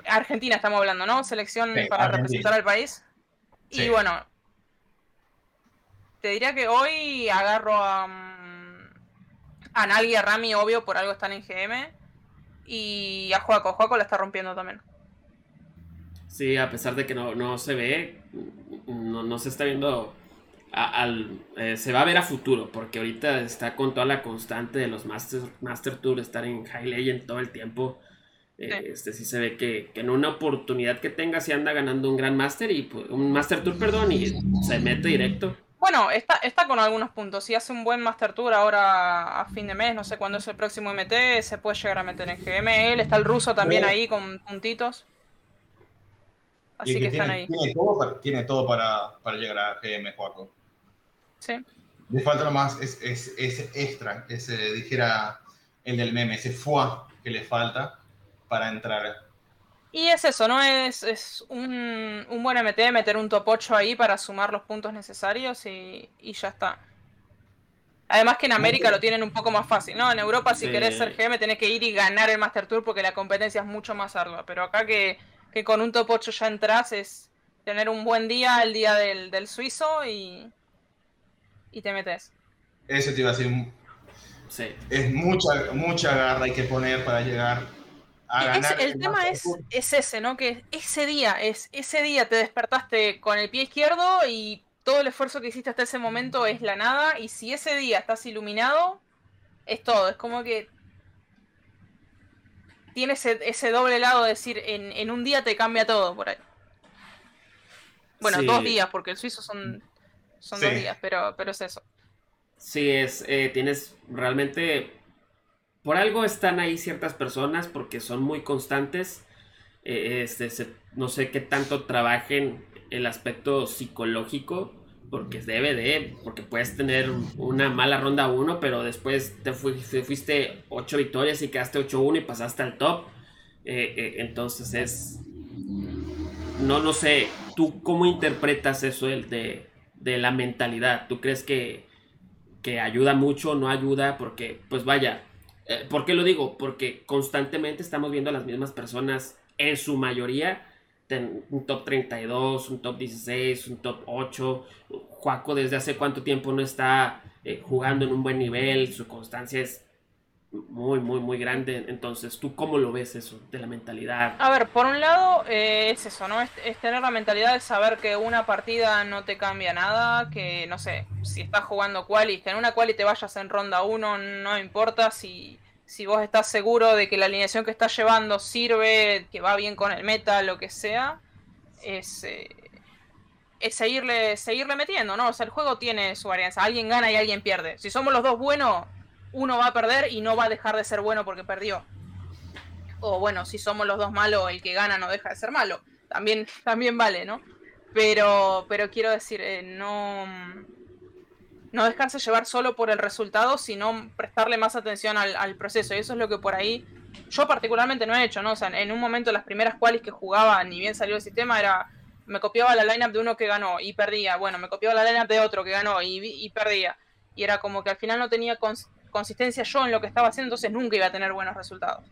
Argentina estamos hablando, ¿no? Selección para representar al país. Y bueno, te diría que hoy agarro a, mm, a Nalgi y a Rami, obvio, por algo están en GM. Y a Juaco, Juaco la está rompiendo también. Sí, a pesar de que no, se ve, no, se está viendo al, eh, se va a ver a futuro, porque ahorita está con toda la constante de los Master, Master Tour, estar en High Legend todo el tiempo. Eh, este sí se ve que, en una oportunidad que tenga se anda ganando un gran Master y pues, un Master Tour, perdón, y se mete directo. Bueno, está, está con algunos puntos. Si hace un buen Master Tour ahora a fin de mes, no sé cuándo es el próximo MT, se puede llegar a meter en GML. Está el ruso también ahí con puntitos. Así que, están ahí. Tiene todo, para, llegar a GM, Juaco. Sí. Le falta nomás ese es, extra, ese dijera el del meme, ese fuá que le falta para entrar. Y es eso, ¿no? Es, es un, un, buen MT, meter un top 8 ahí para sumar los puntos necesarios y, y ya está. Además que en América lo tienen un poco más fácil, ¿no? En Europa si querés ser GM tenés que ir y ganar el Master Tour porque la competencia es mucho más ardua. Pero acá que que con un top 8 ya entras es tener un buen día el día del, suizo y, y te metes. Eso te iba a decir. Sí. Es mucha, mucha garra hay que poner para llegar a el, tema es, es, ese, ¿no? Que ese día, es, ese día te despertaste con el pie izquierdo y todo el esfuerzo que hiciste hasta ese momento es la nada. Y si ese día estás iluminado, es todo. Es como que tiene ese, doble lado de decir, en, un día te cambia todo por ahí. Bueno, dos días, porque el suizo son, son dos días, pero, pero es eso. Sí, es, eh, tienes realmente, por algo están ahí ciertas personas, porque son muy constantes, eh, este, no sé qué tanto trabajen el aspecto psicológico, porque debe de, porque puedes tener una mala ronda 1, pero después te, fuiste 8 victorias y quedaste 8-1 y pasaste al top. Eh, eh, entonces es, no, no sé, ¿tú cómo interpretas eso de, de la mentalidad? ¿Tú crees que, que ayuda mucho o no ayuda? Porque, pues vaya, eh, ¿por qué lo digo? Porque constantemente estamos viendo a las mismas personas, en su mayoría, un top 32, un top 16, un top 8. Juaco desde hace cuánto tiempo no está eh, jugando en un buen nivel, su constancia es muy, muy, muy grande. Entonces, ¿tú cómo lo ves eso de la mentalidad? A ver, por un lado eh, es eso, ¿no? Es, tener la mentalidad de saber que una partida no te cambia nada, que no sé, si estás jugando quali, que en una quali te vayas en ronda 1, no importa si, si vos estás seguro de que la alineación que estás llevando sirve, que va bien con el meta, lo que sea, es... Eh, es seguirle, seguirle metiendo, ¿no? O sea, el juego tiene su varianza. Alguien gana y alguien pierde. Si somos los dos buenos, uno va a perder y no va a dejar de ser bueno porque perdió. O bueno, si somos los dos malos, el que gana no deja de ser malo. También, también vale, ¿no? Pero, pero quiero decir, eh, no, no dejarse llevar solo por el resultado, sino prestarle más atención al, proceso. Y eso es lo que por ahí yo particularmente no he hecho, ¿no? O sea, en un momento las primeras cuales que jugaba, ni bien salió el sistema, era me copiaba la lineup de uno que ganó y perdía. Bueno, me copiaba la lineup de otro que ganó y, y perdía. Y era como que al final no tenía consistencia yo en lo que estaba haciendo, entonces nunca iba a tener buenos resultados.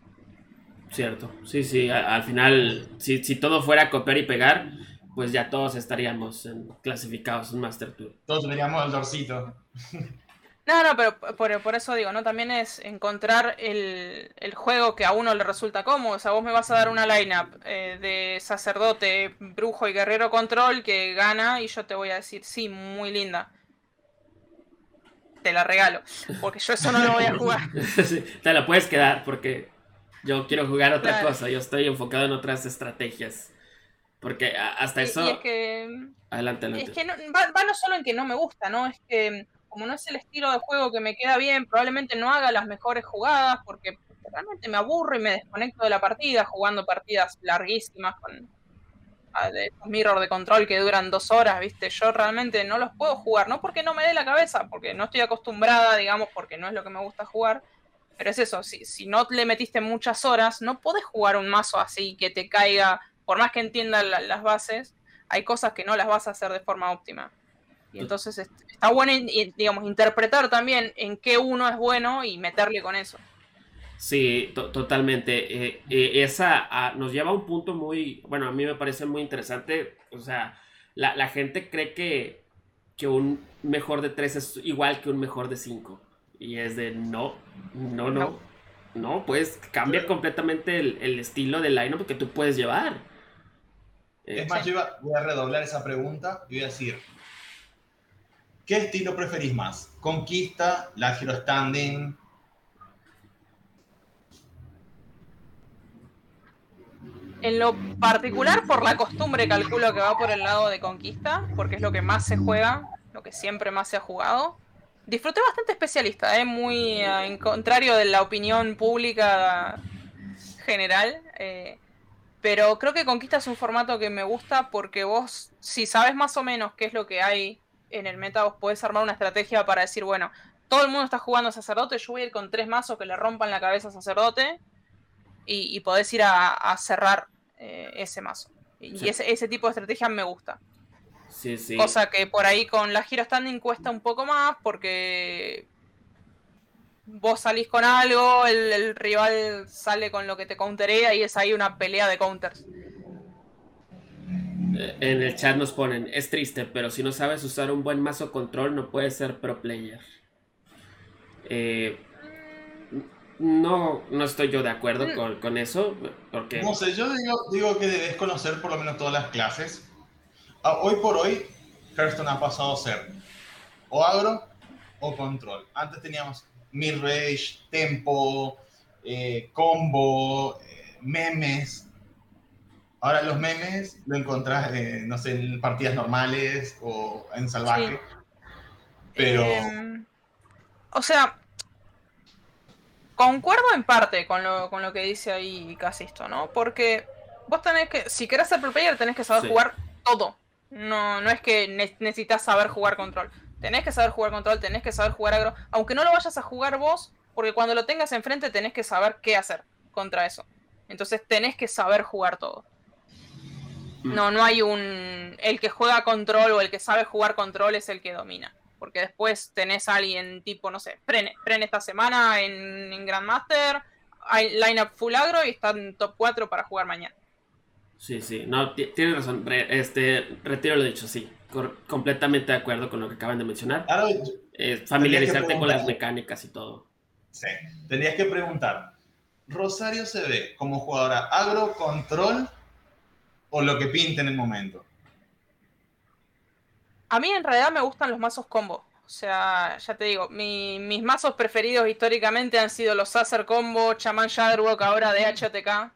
Cierto, sí, sí, al final, si, si todo fuera copiar y pegar, pues ya todos estaríamos clasificados en Master Tour. Todos tendríamos el dorcito. No, no, pero por, eso digo, ¿no? También es encontrar el, juego que a uno le resulta cómodo. O sea, vos me vas a dar una lineup eh, de sacerdote, brujo y guerrero control que gana y yo te voy a decir, sí, muy linda te la regalo, porque yo eso no lo voy a jugar. [LAUGHS] te la puedes quedar porque yo quiero jugar otra cosa, yo estoy enfocado en otras estrategias. Porque hasta eso... es que, adelante, adelante. Es que no, va, no solo en que no me gusta, ¿no? Es que como no es el estilo de juego que me queda bien, probablemente no haga las mejores jugadas porque realmente me aburro y me desconecto de la partida jugando partidas larguísimas con de mirror de control que duran dos horas, ¿viste? Yo realmente no los puedo jugar, no porque no me dé la cabeza, porque no estoy acostumbrada, digamos, porque no es lo que me gusta jugar. Pero es eso, si, si no le metiste muchas horas, no podés jugar un mazo así que te caiga, por más que entiendan las bases, hay cosas que no las vas a hacer de forma óptima. Y entonces está bueno, digamos, interpretar también en qué uno es bueno y meterle con eso. Sí, totalmente. Eh, eh, esa ah, nos lleva a un punto muy, bueno, a mí me parece muy interesante. O sea, la, gente cree que, que, un mejor de tres es igual que un mejor de cinco. Y es de no, no, no. No, pues cambia completamente el, estilo del line que tú puedes llevar. Es más, yo voy a redoblar esa pregunta y voy a decir, ¿qué estilo preferís más? ¿Conquista, la hero standing, En lo particular, por la costumbre, calculo que va por el lado de conquista, porque es lo que más se juega, lo que siempre más se ha jugado. Disfruté bastante especialista, ¿eh? muy eh, en contrario de la opinión pública general. Eh, pero creo que Conquista es un formato que me gusta porque vos, si sabes más o menos qué es lo que hay en el meta, vos podés armar una estrategia para decir, bueno, todo el mundo está jugando sacerdote, yo voy a ir con tres mazos que le rompan la cabeza a sacerdote y, podés ir a, cerrar eh, ese mazo. Y ese, tipo de estrategia me gusta. Sí, sí. Cosa que por ahí con la Giro Standing cuesta un poco más porque vos salís con algo, el, rival sale con lo que te counterea y es ahí una pelea de counters. Eh, en el chat nos ponen, es triste, pero si no sabes usar un buen mazo control no puedes ser pro player. Eh, no, no estoy yo de acuerdo mm. con, eso. Porque... No sé, yo digo, que debes conocer por lo menos todas las clases. Ah, hoy por hoy, Hearthstone ha pasado a ser o agro o control. Antes teníamos mid-range, tempo, eh, combo, eh, memes. Ahora los memes lo encontrás, eh, no sé, en partidas normales o en salvaje. Pero... Em, o sea, concuerdo en parte con lo, con lo que dice ahí Casisto, ¿no? Porque vos tenés que, si querés ser pro player, tenés que saber Sí. jugar todo. No, no es que ne- necesitas saber jugar control. Tenés que saber jugar control, tenés que saber jugar agro. Aunque no lo vayas a jugar vos, porque cuando lo tengas enfrente tenés que saber qué hacer contra eso. Entonces tenés que saber jugar todo. Mm. No, no hay un. El que juega control o el que sabe jugar control es el que domina. Porque después tenés a alguien tipo, no sé, Pren, Pren esta semana en, en Grandmaster, hay lineup full agro y está en top 4 para jugar mañana. Sí, sí, no, ti- tienes razón. Re- este, retiro lo dicho, sí. Completamente de acuerdo con lo que acaban de mencionar. Yo- Eh, familiarizarte con las mecánicas y todo. sí, tendrías que preguntar, ¿Rosario se ve como jugadora agro, control o lo que pinte en el momento? A mí en realidad me gustan los mazos combo. O sea, ya te digo, mi- mis mazos preferidos históricamente han sido los Sacer Combo, Chaman Shadowrock, ahora de HTK.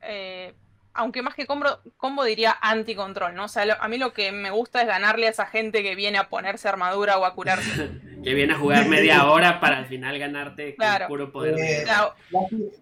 Eh, aunque más que combo, combo diría anti-control, ¿no? O sea, lo- a mí lo que me gusta es ganarle a esa gente que viene a ponerse armadura o a curarse. [LAUGHS] Que viene a jugar media [LAUGHS] hora para al final ganarte con Claro. puro poder. de- Eh,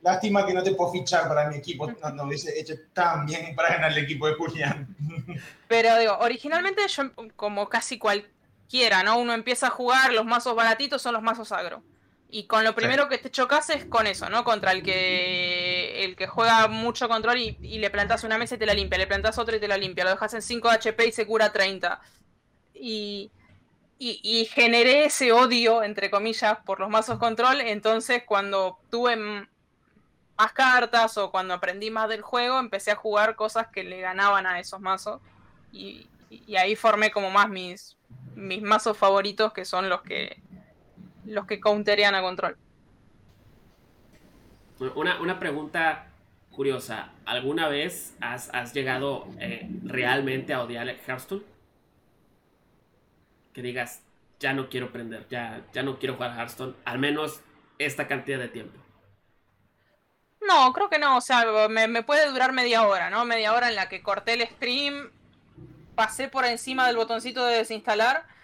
Lástima que no te puedo fichar para mi equipo, no, no hubiese hecho tan bien para ganar el equipo de Julián. [LAUGHS] Pero digo, originalmente yo, como casi cualquiera, ¿no? Uno empieza a jugar, los mazos baratitos son los mazos agro. Y con lo primero que te chocas es con eso, ¿no? Contra el que el que juega mucho control y, y le plantas una mesa y te la limpia, le plantas otra y te la limpia, lo dejas en 5 HP y se cura 30. Y, y, generé ese odio, entre comillas, por los mazos control. Entonces, cuando tuve más cartas o cuando aprendí más del juego, empecé a jugar cosas que le ganaban a esos mazos. Y, ahí formé como más mis, mis mazos favoritos, que son los que los que counterean a control. Una, una pregunta curiosa. ¿Alguna vez has, has llegado eh, realmente a odiar Hearthstone? Que digas, ya no quiero aprender, ya, ya no quiero jugar Hearthstone, al menos esta cantidad de tiempo. No, creo que no, o sea, me, me puede durar media hora, ¿no? Media hora en la que corté el stream, pasé por encima del botoncito de desinstalar. [LAUGHS]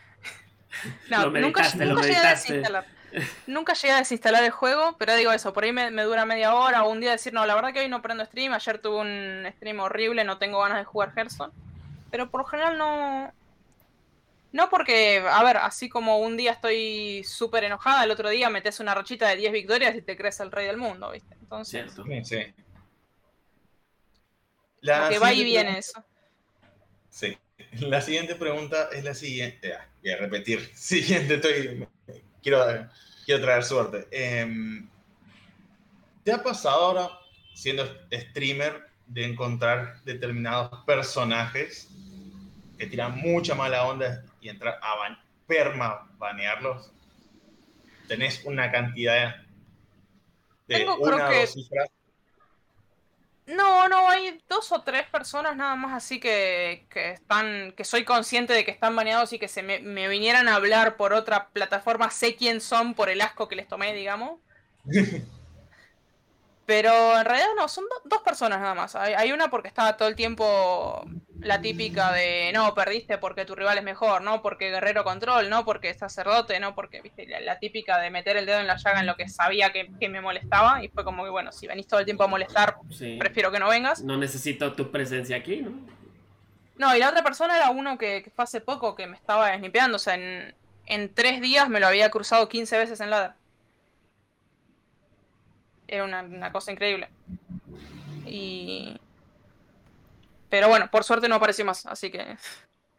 No, Lo nunca, meditaste, lo nunca llegué a desinstalar. [LAUGHS] Nunca llegué a desinstalar el juego, pero digo eso, por ahí me, me dura media hora o un día decir, no, la verdad que hoy no prendo stream, ayer tuve un stream horrible, no tengo ganas de jugar Hearthstone. Pero por lo general no... No porque, a ver, así como un día estoy súper enojada, el otro día metes una rachita de 10 victorias y te crees el rey del mundo, ¿viste? Entonces... Cierto. Sí, La que va y viene eso. Sí. La siguiente pregunta es la siguiente. Ah, voy a repetir. [LAUGHS] Siguiente, estoy. Quiero, quiero traer suerte. Em, ¿Te ha pasado ahora, siendo streamer, de encontrar determinados personajes que tiran mucha mala onda y entrar a ban- perma banearlos? ¿Tenés una cantidad de Tengo, creo una o que- dos cifras? No, no, hay dos o tres personas nada más así que, que están, que soy consciente de que están baneados y que se me, me vinieran a hablar por otra plataforma, sé quién son por el asco que les tomé, digamos. [LAUGHS] Pero en realidad no, son do- dos personas nada más. Hay, hay una porque estaba todo el tiempo la típica de no, perdiste porque tu rival es mejor, no porque guerrero control, no porque sacerdote, no porque, viste, la, la típica de meter el dedo en la llaga en lo que sabía que, que me molestaba. Y fue como que, bueno, si venís todo el tiempo a molestar, Sí. prefiero que no vengas. No necesito tu presencia aquí, ¿no? No, y la otra persona era uno que, que fue hace poco que me estaba snipeando. O sea, en, en tres días me lo había cruzado 15 veces en ladder. Era una, una cosa increíble. Y. Pero bueno, por suerte no apareció más, así que.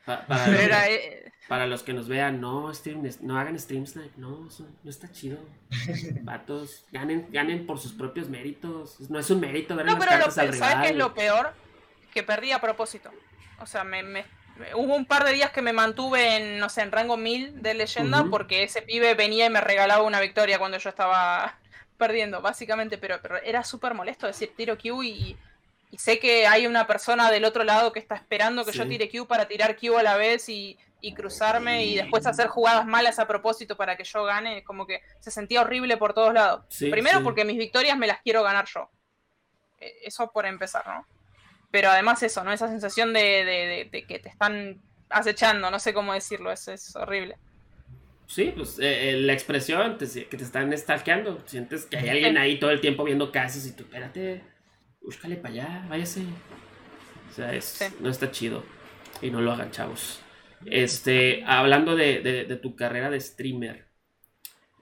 Pa- [LAUGHS] para, Pero los, era. eh, para los que nos vean, no, stream, no hagan stream snipe, no, eso no está chido. [LAUGHS] Vatos, ganen, ganen por sus propios méritos. No es un mérito ver No, las pero lo, al ¿sabes qué es lo peor? Que perdí a propósito. O sea, me, me- me- hubo un par de días que me mantuve en, no sé, en rango 1000 de leyenda porque ese pibe venía y me regalaba una victoria cuando yo estaba [LAUGHS] perdiendo, básicamente, pero, pero era súper molesto decir tiro Q y, y sé que hay una persona del otro lado que está esperando que yo tire Q para tirar Q a la vez y, y cruzarme y después hacer jugadas malas a propósito para que yo gane, como que se sentía horrible por todos lados. Sí, Primero porque mis victorias me las quiero ganar yo. Eh, Eso por empezar, ¿no? Pero además eso, ¿no? Esa sensación de, de- de- de que te están acechando, no sé cómo decirlo, eso es horrible. Sí, pues eh, eh, la expresión te- que te están stalkeando. Sientes que hay alguien ahí todo el tiempo viendo casas y tú, espérate. Búscale para allá, váyase. O sea, no está chido. Y no lo hagan, chavos. Este, hablando de, tu carrera de streamer,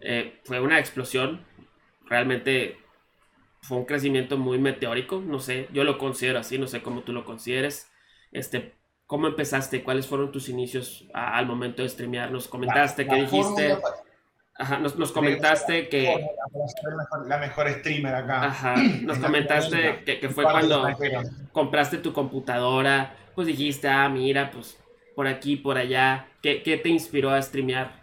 eh, fue una explosión. Realmente fue un crecimiento muy meteórico. No sé, yo lo considero así, no sé cómo tú lo consideres. Este, ¿Cómo empezaste? ¿Cuáles fueron tus inicios al momento de streamear? Nos comentaste que dijiste. Ajá, nos, comentaste que. La mejor, streamer acá. Ajá, [CLEARS THROAT] nos comentaste que, que, fue cuando compraste tu computadora. Pues dijiste, ah, mira, pues por aquí, por allá. ¿Qué, qué te inspiró a streamear?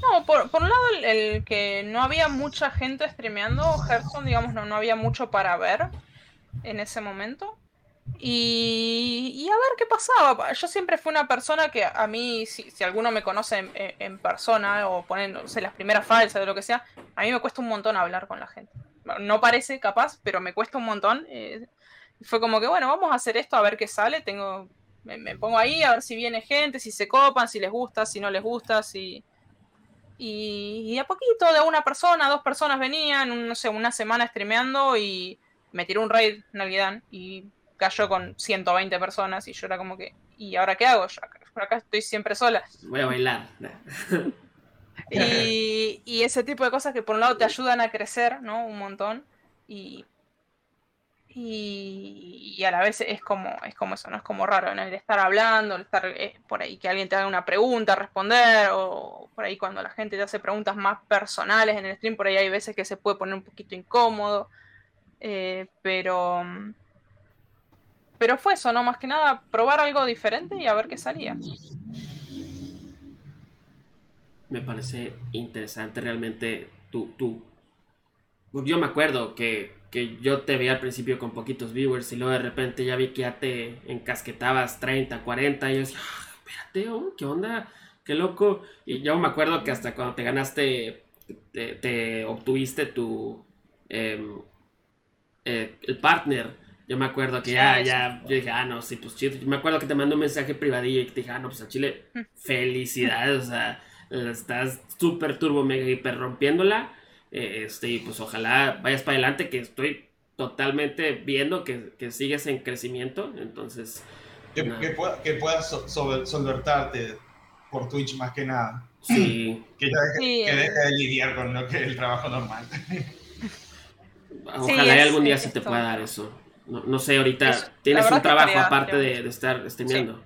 No, por, por un lado, el, que no había mucha gente streameando Hearthstone, digamos, no, no había mucho para ver en ese momento. Y, a ver qué pasaba. Yo siempre fui una persona que a mí, si, alguno me conoce en, persona o poniéndose las primeras falsas de lo que sea, a mí me cuesta un montón hablar con la gente. No parece capaz, pero me cuesta un montón. Eh, fue como que, bueno, vamos a hacer esto a ver qué sale. Tengo, me, pongo ahí a ver si viene gente, si se copan, si les gusta, si no les gusta, si... Y, a poquito de una persona, dos personas venían, no sé, una semana streameando y me tiré un raid Navidad y cayó con 120 personas y yo era como que, ¿y ahora qué hago? Yo por acá estoy siempre sola. Voy a bailar. [LAUGHS] y, y, ese tipo de cosas que por un lado te ayudan a crecer, ¿no? Un montón. Y, y, a la vez es como, es como eso, ¿no? Es como raro, ¿no? El estar hablando, el estar eh, por ahí que alguien te haga una pregunta, responder, o por ahí cuando la gente te hace preguntas más personales en el stream, por ahí hay veces que se puede poner un poquito incómodo. Eh, pero pero fue eso, ¿no? Más que nada, probar algo diferente y a ver qué salía. Me parece interesante realmente tú, tú. Yo me acuerdo que, yo te veía al principio con poquitos viewers y luego de repente ya vi que ya te encasquetabas 30, 40 y yo decía, ah, espérate, oh, ¿qué onda? Qué loco. Y yo me acuerdo que hasta cuando te ganaste, te, obtuviste tu... Em, eh, el partner yo me acuerdo que ya, ya, yo dije, ah, no, sí, pues chido. Yo me acuerdo que te mandó un mensaje privadillo y te dije, ah, no, pues a Chile, felicidades, o sea, estás súper turbo, mega, hiper rompiéndola. Eh, este, y pues ojalá vayas para adelante, que estoy totalmente viendo que, que sigues en crecimiento, entonces... Que, que, puedas solventarte por Twitch más que nada. Sí. [CLEARS THROAT] que, deje, que deje de lidiar con lo que es el trabajo normal. Ojalá algún día se te pueda dar eso. No, sé, ahorita tienes un trabajo aparte de, estar streameando.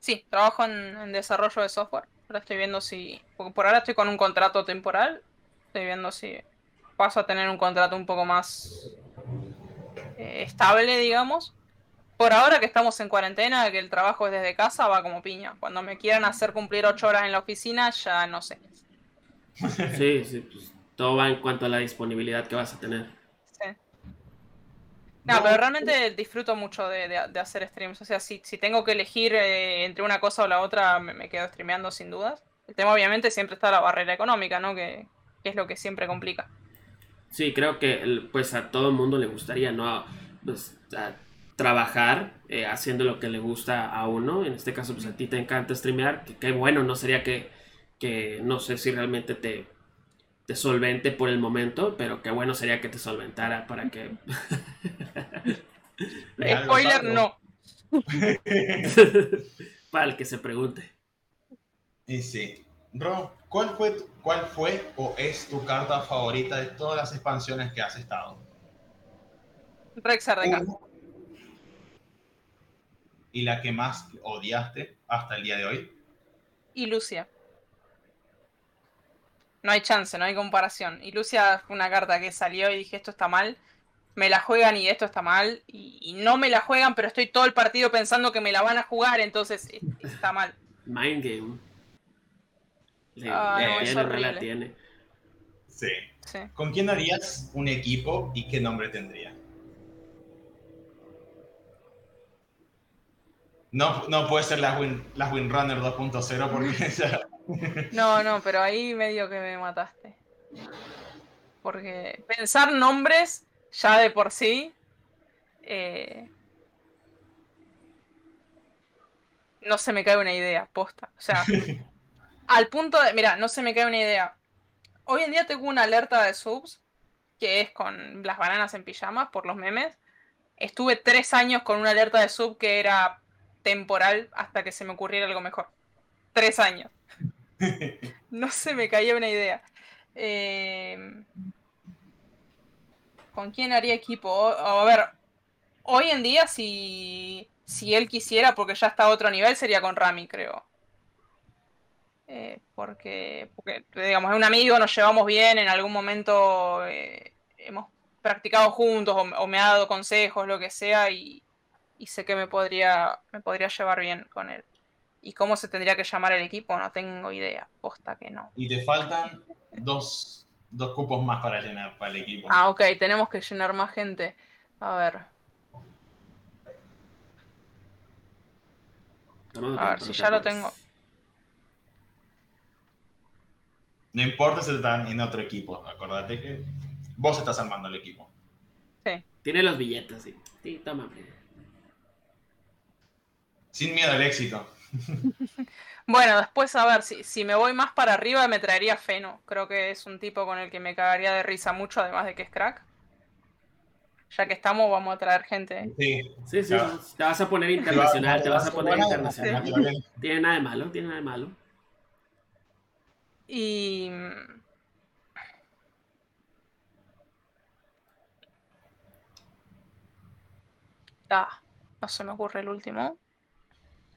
Sí, trabajo en, desarrollo de software. Ahora estoy viendo si. por ahora estoy con un contrato temporal. Estoy viendo si paso a tener un contrato un poco más eh, estable, digamos. Por ahora que estamos en cuarentena, que el trabajo es desde casa, va como piña. Cuando me quieran hacer cumplir ocho horas en la oficina, ya no sé. Sí, sí, pues todo va en cuanto a la disponibilidad que vas a tener. No, pero realmente disfruto mucho de, hacer streams. O sea, si, si tengo que elegir eh, entre una cosa o la otra, me, quedo streameando sin dudas. El tema, obviamente, siempre está la barrera económica, ¿no? Que, es lo que siempre complica. Sí, creo que pues a todo el mundo le gustaría, ¿no? Pues, trabajar eh, haciendo lo que le gusta a uno. En este caso, pues a ti te encanta streamear. Que, que bueno, no sería que, que no sé si realmente te te solvente por el momento, pero qué bueno sería que te solventara para que... [LAUGHS] Spoiler, no. [LAUGHS] para el que se pregunte. Y sí. Bro, ¿cuál fue, ¿cuál fue o es tu carta favorita de todas las expansiones que has estado? Rexar de ¿Y la que más odiaste hasta el día de hoy? Y Lucia no hay chance, no hay comparación. Y Lucia fue una carta que salió y dije, esto está mal. Me la juegan y esto está mal. Y, no me la juegan, pero estoy todo el partido pensando que me la van a jugar, entonces está mal. Mind game. ah, no, la tiene. Sí. ¿Con quién harías un equipo y qué nombre tendría? No, no puede ser la Win, la Windrunner 2.0 porque [LAUGHS] No, no, pero ahí medio que me mataste. Porque pensar nombres ya de por sí. Eh, no se me cae una idea, posta. O sea, [LAUGHS] al punto de. Mira, no se me cae una idea. Hoy en día tengo una alerta de subs que es con las bananas en pijamas por los memes. Estuve tres años con una alerta de sub que era temporal hasta que se me ocurriera algo mejor. Tres años. [LAUGHS] No se me caía una idea. Eh, ¿Con quién haría equipo? A ver, hoy en día si, si él quisiera, porque ya está a otro nivel, sería con Rami, creo. Eh, porque, porque, digamos, es un amigo, nos llevamos bien, en algún momento eh, hemos practicado juntos o, me ha dado consejos, lo que sea, y, y, sé que me podría, me podría llevar bien con él. ¿Y cómo se tendría que llamar el equipo? No tengo idea, posta que no. Y te faltan dos, dos cupos más para llenar para el equipo. Ah, ok, tenemos que llenar más gente. A ver. A ver, si ya lo tengo. No importa si están en otro equipo, acordate que vos estás armando el equipo. Sí. Tiene los billetes, sí. Sí, toma. Sin miedo al éxito. [LAUGHS] bueno, después a ver, si, si me voy más para arriba me traería Feno. Creo que es un tipo con el que me cagaría de risa mucho, además de que es crack. Ya que estamos, vamos a traer gente. Sí, sí, sí. Te vas a poner internacional, te vas a poner internacional. [LAUGHS] Tiene nada de malo, tiene nada de malo. Y. Ah, no se me ocurre el último.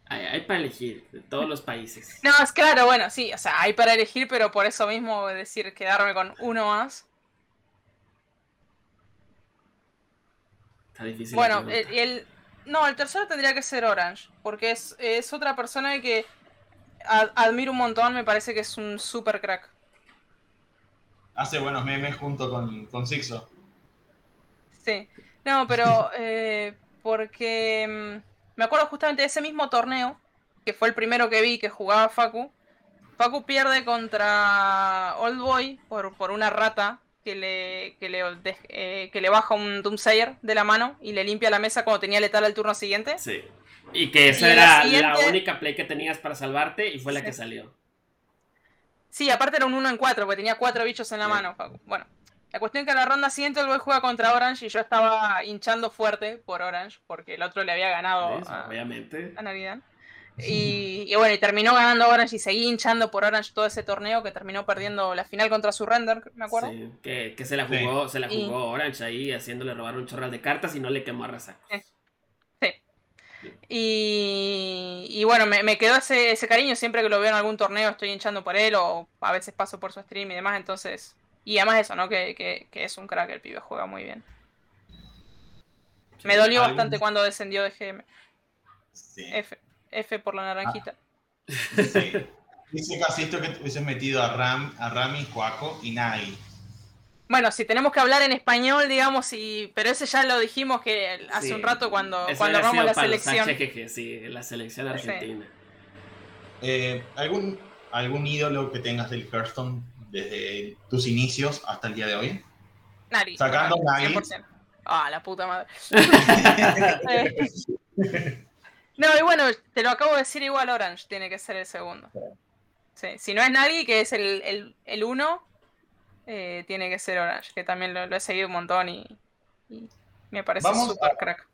Hay, para elegir, de todos los países. No, es claro, bueno, sí, o sea, hay para elegir, pero por eso mismo decir quedarme con uno más. Está difícil. Bueno, el, no, el tercero tendría que ser Orange, porque es, es otra persona que admiro un montón, me parece que es un super crack. Hace buenos memes junto con, con Sixo. Sí, no, pero [LAUGHS] eh, porque mm, me acuerdo justamente de ese mismo torneo, que fue el primero que vi que jugaba Facu. Facu pierde contra Old Boy por, por una rata que le, que le, eh, que le baja un Doomsayer de la mano y le limpia la mesa cuando tenía letal el turno siguiente. Sí. Y que esa era la, única play que tenías para salvarte y fue la que salió. Sí, aparte era un 1 en 4, porque tenía 4 bichos en la mano. Bueno, la cuestión es que en la ronda siguiente el boy juega contra Orange y yo estaba hinchando fuerte por Orange, porque el otro le había ganado a, obviamente. a Navidad. Y, bueno, y terminó ganando Orange y seguí hinchando por Orange todo ese torneo que terminó perdiendo la final contra Surrender, me acuerdo. Sí, que, que se la jugó, se la jugó Orange ahí haciéndole robar un chorral de cartas y no le quemó a Razac. Y, bueno, me, quedó ese, cariño siempre que lo veo en algún torneo, estoy hinchando por él o a veces paso por su stream y demás, entonces... Y además eso, ¿no? Que, es un crack, el pibe juega muy bien. Me dolió bastante cuando descendió de GM. F, F por la naranjita. Ah. Sí. Dice casi esto que hubiese metido a, Ram, a Rami, Joaco y Nagi. Bueno, si tenemos que hablar en español, digamos, y, pero ese ya lo dijimos que hace un rato cuando, cuando la selección. sí, la selección argentina. Eh, ¿algún, ¿Algún ídolo que tengas del Hearthstone desde tus inicios hasta el día de hoy? Nari. Sacando Nari. Ah, la puta madre. [LAUGHS] no, y bueno, te lo acabo de decir igual Orange, tiene que ser el segundo. Sí, si no es Nagi, que es el, el, el uno, eh, tiene que ser Orange, que también lo, he seguido un montón y, me parece súper crack.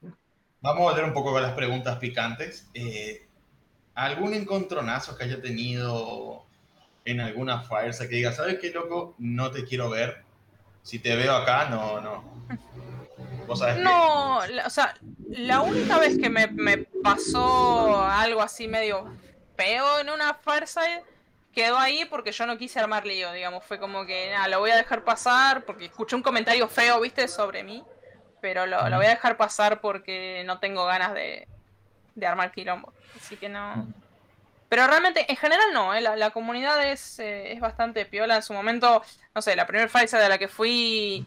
Vamos a volver un poco con las preguntas picantes. Eh, ¿Algún encontronazo que haya tenido en alguna farsa que diga, ¿sabes qué, loco? No te quiero ver. Si te veo acá, no, no. no, o sea, la única vez que me, me pasó algo así medio feo en una farsa quedó ahí porque yo no quise armar lío, digamos, fue como que, nada, lo voy a dejar pasar porque escuché un comentario feo, viste, sobre mí, pero lo, voy a dejar pasar porque no tengo ganas de, de armar quilombo, así que no... Pero realmente, en general no, ¿eh? la, comunidad es, eh, es bastante piola. En su momento, no sé, la primera fase de la que fui,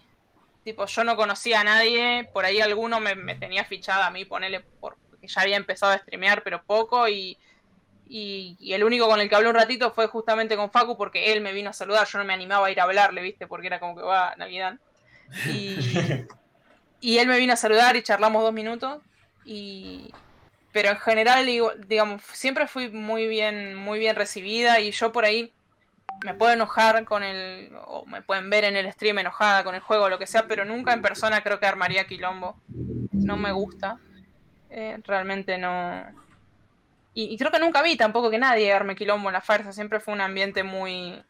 tipo, yo no conocía a nadie, por ahí alguno me, me tenía fichada a mí, ponele, porque ya había empezado a streamear, pero poco, y y, el único con el que hablé un ratito fue justamente con Facu porque él me vino a saludar, yo no me animaba a ir a hablarle, ¿viste? Porque era como que va Navidad. [LAUGHS] Y, él me vino a saludar y charlamos dos minutos. Y, pero en general, digamos, siempre fui muy bien, muy bien recibida y yo por ahí me puedo enojar con el. o me pueden ver en el stream enojada con el juego o lo que sea, pero nunca en persona creo que armaría quilombo. No me gusta. Eh, realmente no. Y, creo que nunca vi tampoco que nadie arme quilombo en la farsa. Siempre fue un ambiente muy.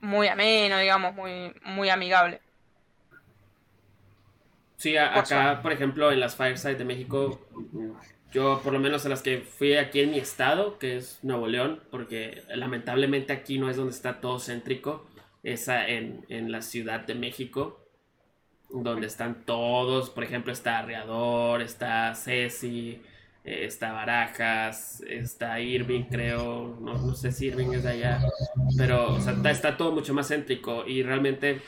muy ameno, digamos, muy, muy amigable. Sí, acá, por ejemplo, en las Fireside de México, yo por lo menos a las que fui aquí en mi estado, que es Nuevo León, porque lamentablemente aquí no es donde está todo céntrico, es en, en la Ciudad de México, donde están todos, por ejemplo, está Arreador, está Ceci, eh, está Barajas, está Irving, creo, no, no, sé si Irving es de allá, pero está, está, todo mucho más céntrico y realmente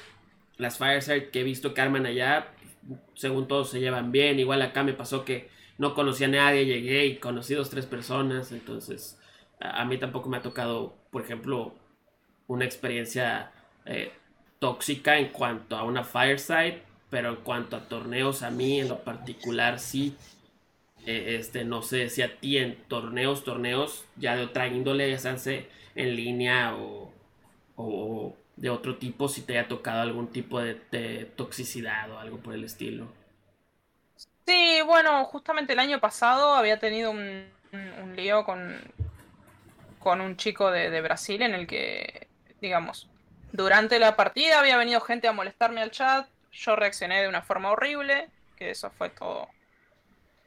las Fireside que he visto que arman allá según todos se llevan bien. Igual acá me pasó que no conocía a nadie, llegué y conocí dos, tres personas. Entonces, a, mí tampoco me ha tocado, por ejemplo, una experiencia eh, tóxica en cuanto a una fireside, pero en cuanto a torneos, a mí en lo particular sí. Eh, este, no sé si a ti en torneos, torneos ya de otra índole, ya sean en línea o, o de otro tipo si te haya tocado algún tipo de, toxicidad o algo por el estilo. Sí, bueno, justamente el año pasado había tenido un, lío con, con un chico de, Brasil en el que, digamos, durante la partida había venido gente a molestarme al chat, yo reaccioné de una forma horrible, que eso fue todo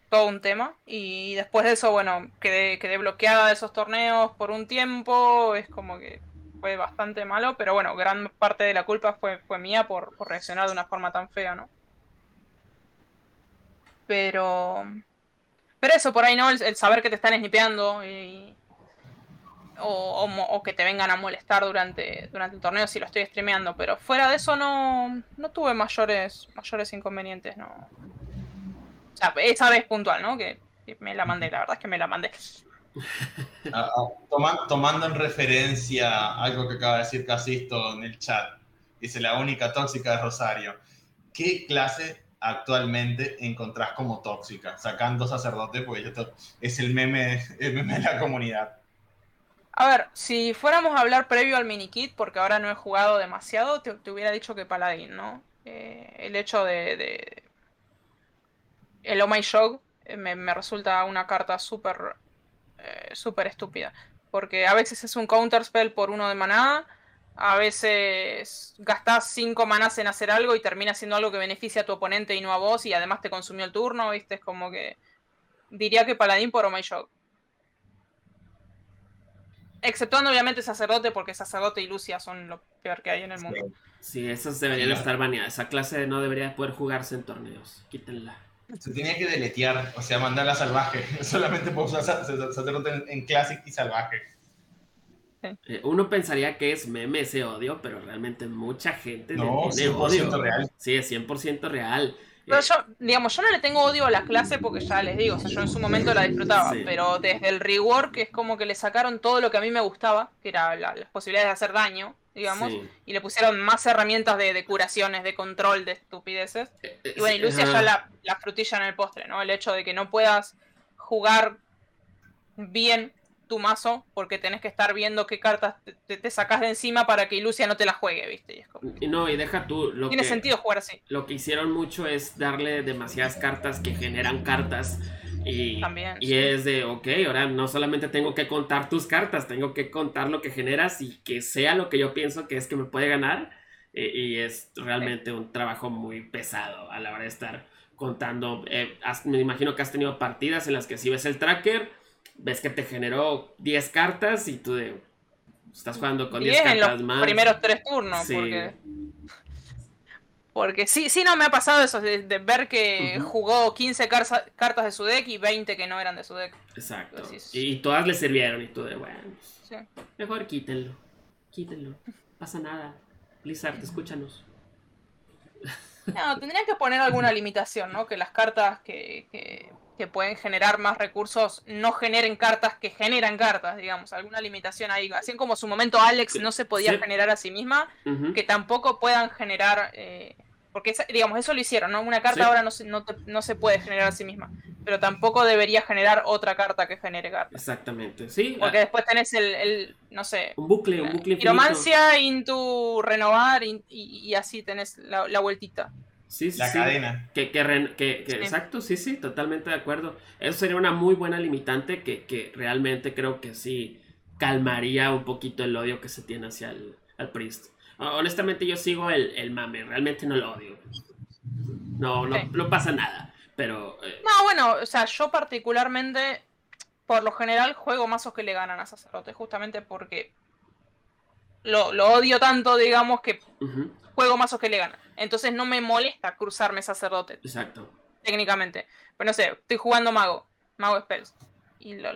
todo un tema y después de eso, bueno, quedé, quedé bloqueada de esos torneos por un tiempo, es como que fue bastante malo, pero bueno, gran parte de la culpa fue, fue mía por, reaccionar de una forma tan fea, ¿no? Pero. Pero eso, por ahí, ¿no? El, saber que te están snipeando. O, que te vengan a molestar durante, durante el torneo si lo estoy streameando. Pero fuera de eso no, no tuve mayores, mayores inconvenientes, ¿no? Esa vez puntual, ¿no? Que, que me la mandé, la verdad es que me la mandé. [LAUGHS] Ah, ah, tomando en referencia algo que acaba de decir Casisto en el chat, dice la única tóxica de Rosario. ¿Qué clase actualmente encontrás como tóxica? Sacando sacerdote, porque es el meme, el meme de la comunidad. A ver, si fuéramos a hablar previo al minikit, porque ahora no he jugado demasiado, te, hubiera dicho que Paladín, ¿no? Eh, el hecho de, el Oh My Shock eh, me, me resulta una carta súper eh, estúpida. Porque a veces es un counterspell por uno de maná, a veces gastas 5 manás en hacer algo y termina siendo algo que beneficia a tu oponente y no a vos, y además te consumió el turno, ¿viste? Es como que. Diría que Paladín por Oh My Shock. Exceptuando obviamente Sacerdote, porque Sacerdote y Lucia son lo peor que hay en el mundo. Sí, esas deberían estar baneadas. Esa clase no debería poder jugarse en torneos. Quítenla. Se tenía que deletear, o sea, mandarla salvaje. [LAUGHS] Solamente puedo usar sacerdote en, Classic y salvaje. Eh, uno pensaría que es meme ese odio, pero realmente mucha gente no, tiene odio. Real. Sí, es 100% real. Pero yo, digamos, yo no le tengo odio a la clase porque ya les digo, o sea, yo en su momento la disfrutaba, pero desde el rework es como que le sacaron todo lo que a mí me gustaba, que era las posibilidades de hacer daño, digamos, y le pusieron más herramientas de, curaciones, de control de estupideces. Eh, eh, y bueno, y Lucia ya la, la, frutilla en el postre, ¿no? El hecho de que no puedas jugar bien tu mazo porque tenés que estar viendo qué cartas te, te, sacas de encima para que Lucia no te la juegue, ¿viste? Y No, y deja tú. Lo Tiene sentido jugar así. Lo que hicieron mucho es darle demasiadas cartas que generan cartas. Y, y es de, ok, ahora no solamente tengo que contar tus cartas, tengo que contar lo que generas y que sea lo que yo pienso que es que me puede ganar. Eh, y es realmente un trabajo muy pesado a la hora de estar contando. Eh, me imagino que has tenido partidas en las que si ves el tracker ves que te generó 10 cartas y tú de, estás jugando con 10 cartas en los primeros tres turnos, porque... Porque sí, sí, no me ha pasado eso, de, ver que jugó 15 cartas de su deck y 20 que no eran de su deck. Exacto. y, todas le sirvieron y tú de, bueno, mejor quítenlo, quítenlo, pasa nada. Blizzard, escúchanos. No, tendrían que poner alguna limitación, ¿no? Que las cartas que que pueden generar más recursos no generen cartas que generan cartas, digamos, alguna limitación ahí. Así como su momento Alex no se podía generar a sí misma, que tampoco puedan generar eh, Porque, digamos, eso lo hicieron, ¿no? Una carta ahora no se, no, no se puede generar a sí misma. Pero tampoco debería generar otra carta que genere carta. Exactamente, sí. Porque ah. después tenés el, el, no sé... Un bucle, un bucle Romancia, into renovar, y, así tenés la, la vueltita. Sí, sí, la cadena. Que, que, que, Exacto, sí, sí, totalmente de acuerdo. Eso sería una muy buena limitante que, que realmente creo que sí calmaría un poquito el odio que se tiene hacia el al Priest. Honestamente yo sigo el, el mame, realmente no lo odio. No, no, pasa nada, pero... Eh, no, bueno, o sea, yo particularmente, por lo general, juego mazos que le ganan a sacerdote, justamente porque lo, odio tanto, digamos, que juego mazos que le ganan. Entonces no me molesta cruzarme sacerdote. Exacto. Técnicamente. Pero no sé, estoy jugando mago, mago spells. Y lo,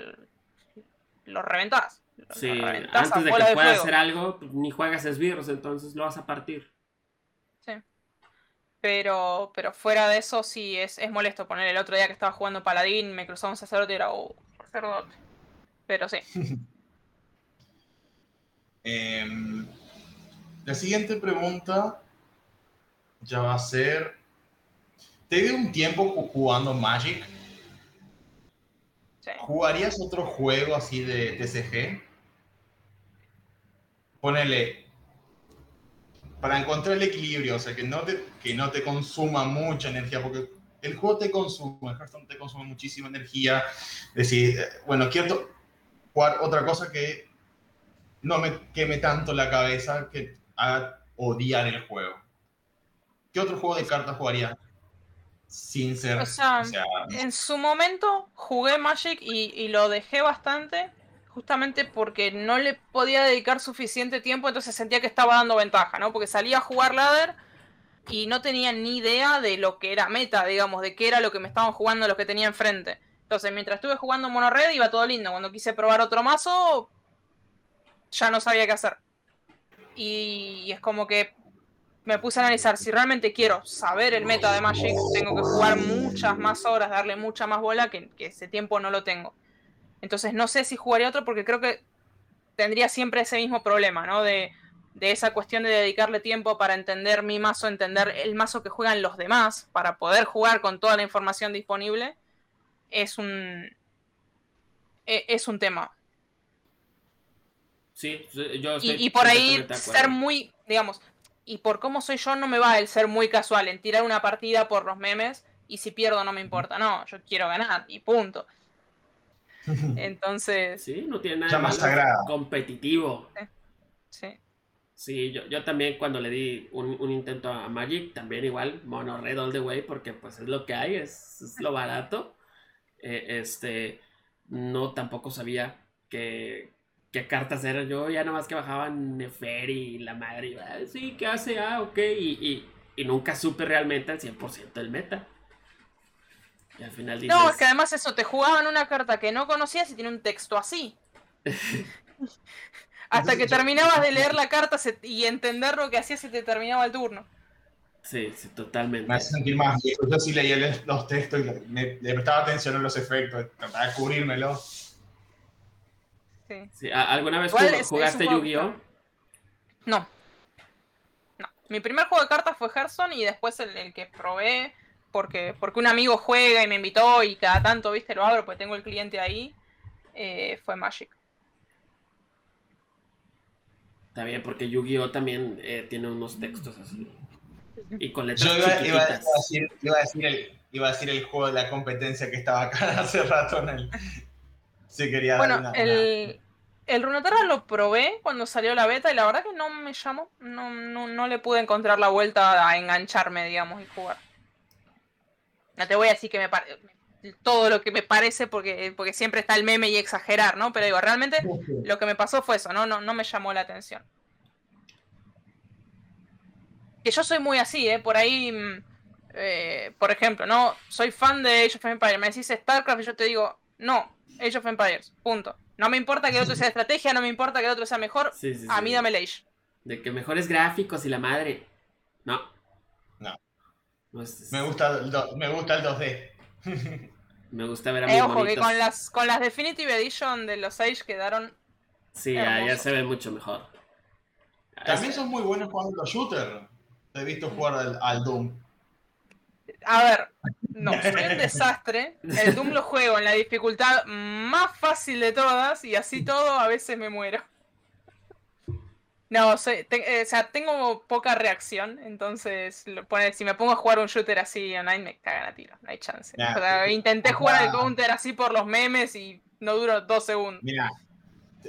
lo reventás. Sí, antes de que pueda hacer algo, ni juegas esbirros, entonces lo vas a partir. Sí. Pero, pero fuera de eso, sí, es, es molesto poner el otro día que estaba jugando Paladín, me cruzó un sacerdote y era, oh, sacerdote. Pero sí. [LAUGHS] Em, la siguiente pregunta ya va a ser: ¿Te dio un tiempo jugando Magic? ¿Jugarías otro juego así de TCG? Ponele, para encontrar el equilibrio, o sea, que no te, que no te consuma mucha energía, porque el juego te consume, el Hearthstone te consume muchísima energía. Decir, bueno, quiero jugar otra cosa que no me queme tanto la cabeza que odiar el juego. ¿Qué otro juego de cartas jugaría? sin ser. O sea, en su momento jugué Magic y, lo dejé bastante, justamente porque no le podía dedicar suficiente tiempo, entonces sentía que estaba dando ventaja, ¿no? Porque salía a jugar ladder y no tenía ni idea de lo que era meta, digamos, de qué era lo que me estaban jugando los que tenía enfrente. Entonces, mientras estuve jugando Mono Red iba todo lindo. Cuando quise probar otro mazo, ya no sabía qué hacer. Y es como que me puse a analizar si realmente quiero saber el meta de Magic, tengo que jugar muchas más horas, darle mucha más bola, que, ese tiempo no lo tengo. Entonces no sé si jugaría otro porque creo que tendría siempre ese mismo problema, ¿no? De, esa cuestión de dedicarle tiempo para entender mi mazo, entender el mazo que juegan los demás, para poder jugar con toda la información disponible, es un, e, es un tema. Sí, yo y, y por ahí ser muy, digamos, y por cómo soy yo no me va el ser muy casual en tirar una partida por los memes y si pierdo no me importa, no, yo quiero ganar y punto. [LAUGHS] Entonces... Sí, no tiene nada más competitivo. Sí. Sí, yo, yo, también cuando le di un, intento a Magic, también igual, mono red all the way, porque pues es lo que hay, es, lo barato. Eh, este, no tampoco sabía que, qué cartas eran. Yo ya nada más que bajaban Neferi y la madre. Y, ah, sí, ¿qué hace? Ah, ok. Y, nunca supe realmente al 100% del meta. Y al final dices... No, es que además eso, te jugaban una carta que no conocías y tiene un texto así. [LAUGHS] Hasta que terminabas de [LAUGHS] leer la carta y entender lo que hacía se te terminaba el turno. Sí, sí, totalmente. Me hace sentir más Yo sí leía los textos y le, prestaba atención a los efectos, trataba de cubrirmelo. ¿Alguna vez jugaste Yu-Gi-Oh? No. No. Mi primer juego de cartas fue Hearthstone y después el, que probé porque, porque un amigo juega y me invitó y cada tanto, viste, lo abro porque tengo el cliente ahí, eh, fue Magic. Está bien, porque Yu-Gi-Oh también eh, tiene unos textos así. Y con letras Yo iba, a decir, iba, a decir el, iba a decir el juego de la competencia que estaba acá [LAUGHS] hace rato en el, Sí, quería bueno, el, el Runeterra lo probé cuando salió la beta y la verdad que no me llamó. No, no, le pude encontrar la vuelta a engancharme, digamos, y jugar. No te voy a decir que me todo lo que me parece porque, porque siempre está el meme y exagerar, ¿no? Pero digo, realmente lo que me pasó fue eso, ¿no? No, no me llamó la atención. Que yo soy muy así, ¿eh? Por ahí, mm, eh, por ejemplo, ¿no? Soy fan de Age of Empires. Me decís StarCraft y yo te digo, no, Age of Empires, punto. No me importa que el otro sea [LAUGHS] estrategia, no me importa que el otro sea mejor. a mí dame el Age. De que mejores gráficos y la madre. No. No. me, gusta el me gusta el 2D. [LAUGHS] me gusta ver a eh, ojo, que con las, con las Definitive Edition de los Age quedaron. Sí, ya, se ve mucho mejor. También son muy buenos jugando los shooters. Te he visto jugar al, Doom. A ver, no, soy un desastre. El Doom lo juego en la dificultad más fácil de todas y así todo a veces me muero. No, eh, o sea, tengo poca reacción, entonces si me pongo a jugar un shooter así online me cagan a tiro, no hay chance. intenté jugar el counter así por los memes y no duró dos segundos. Mira,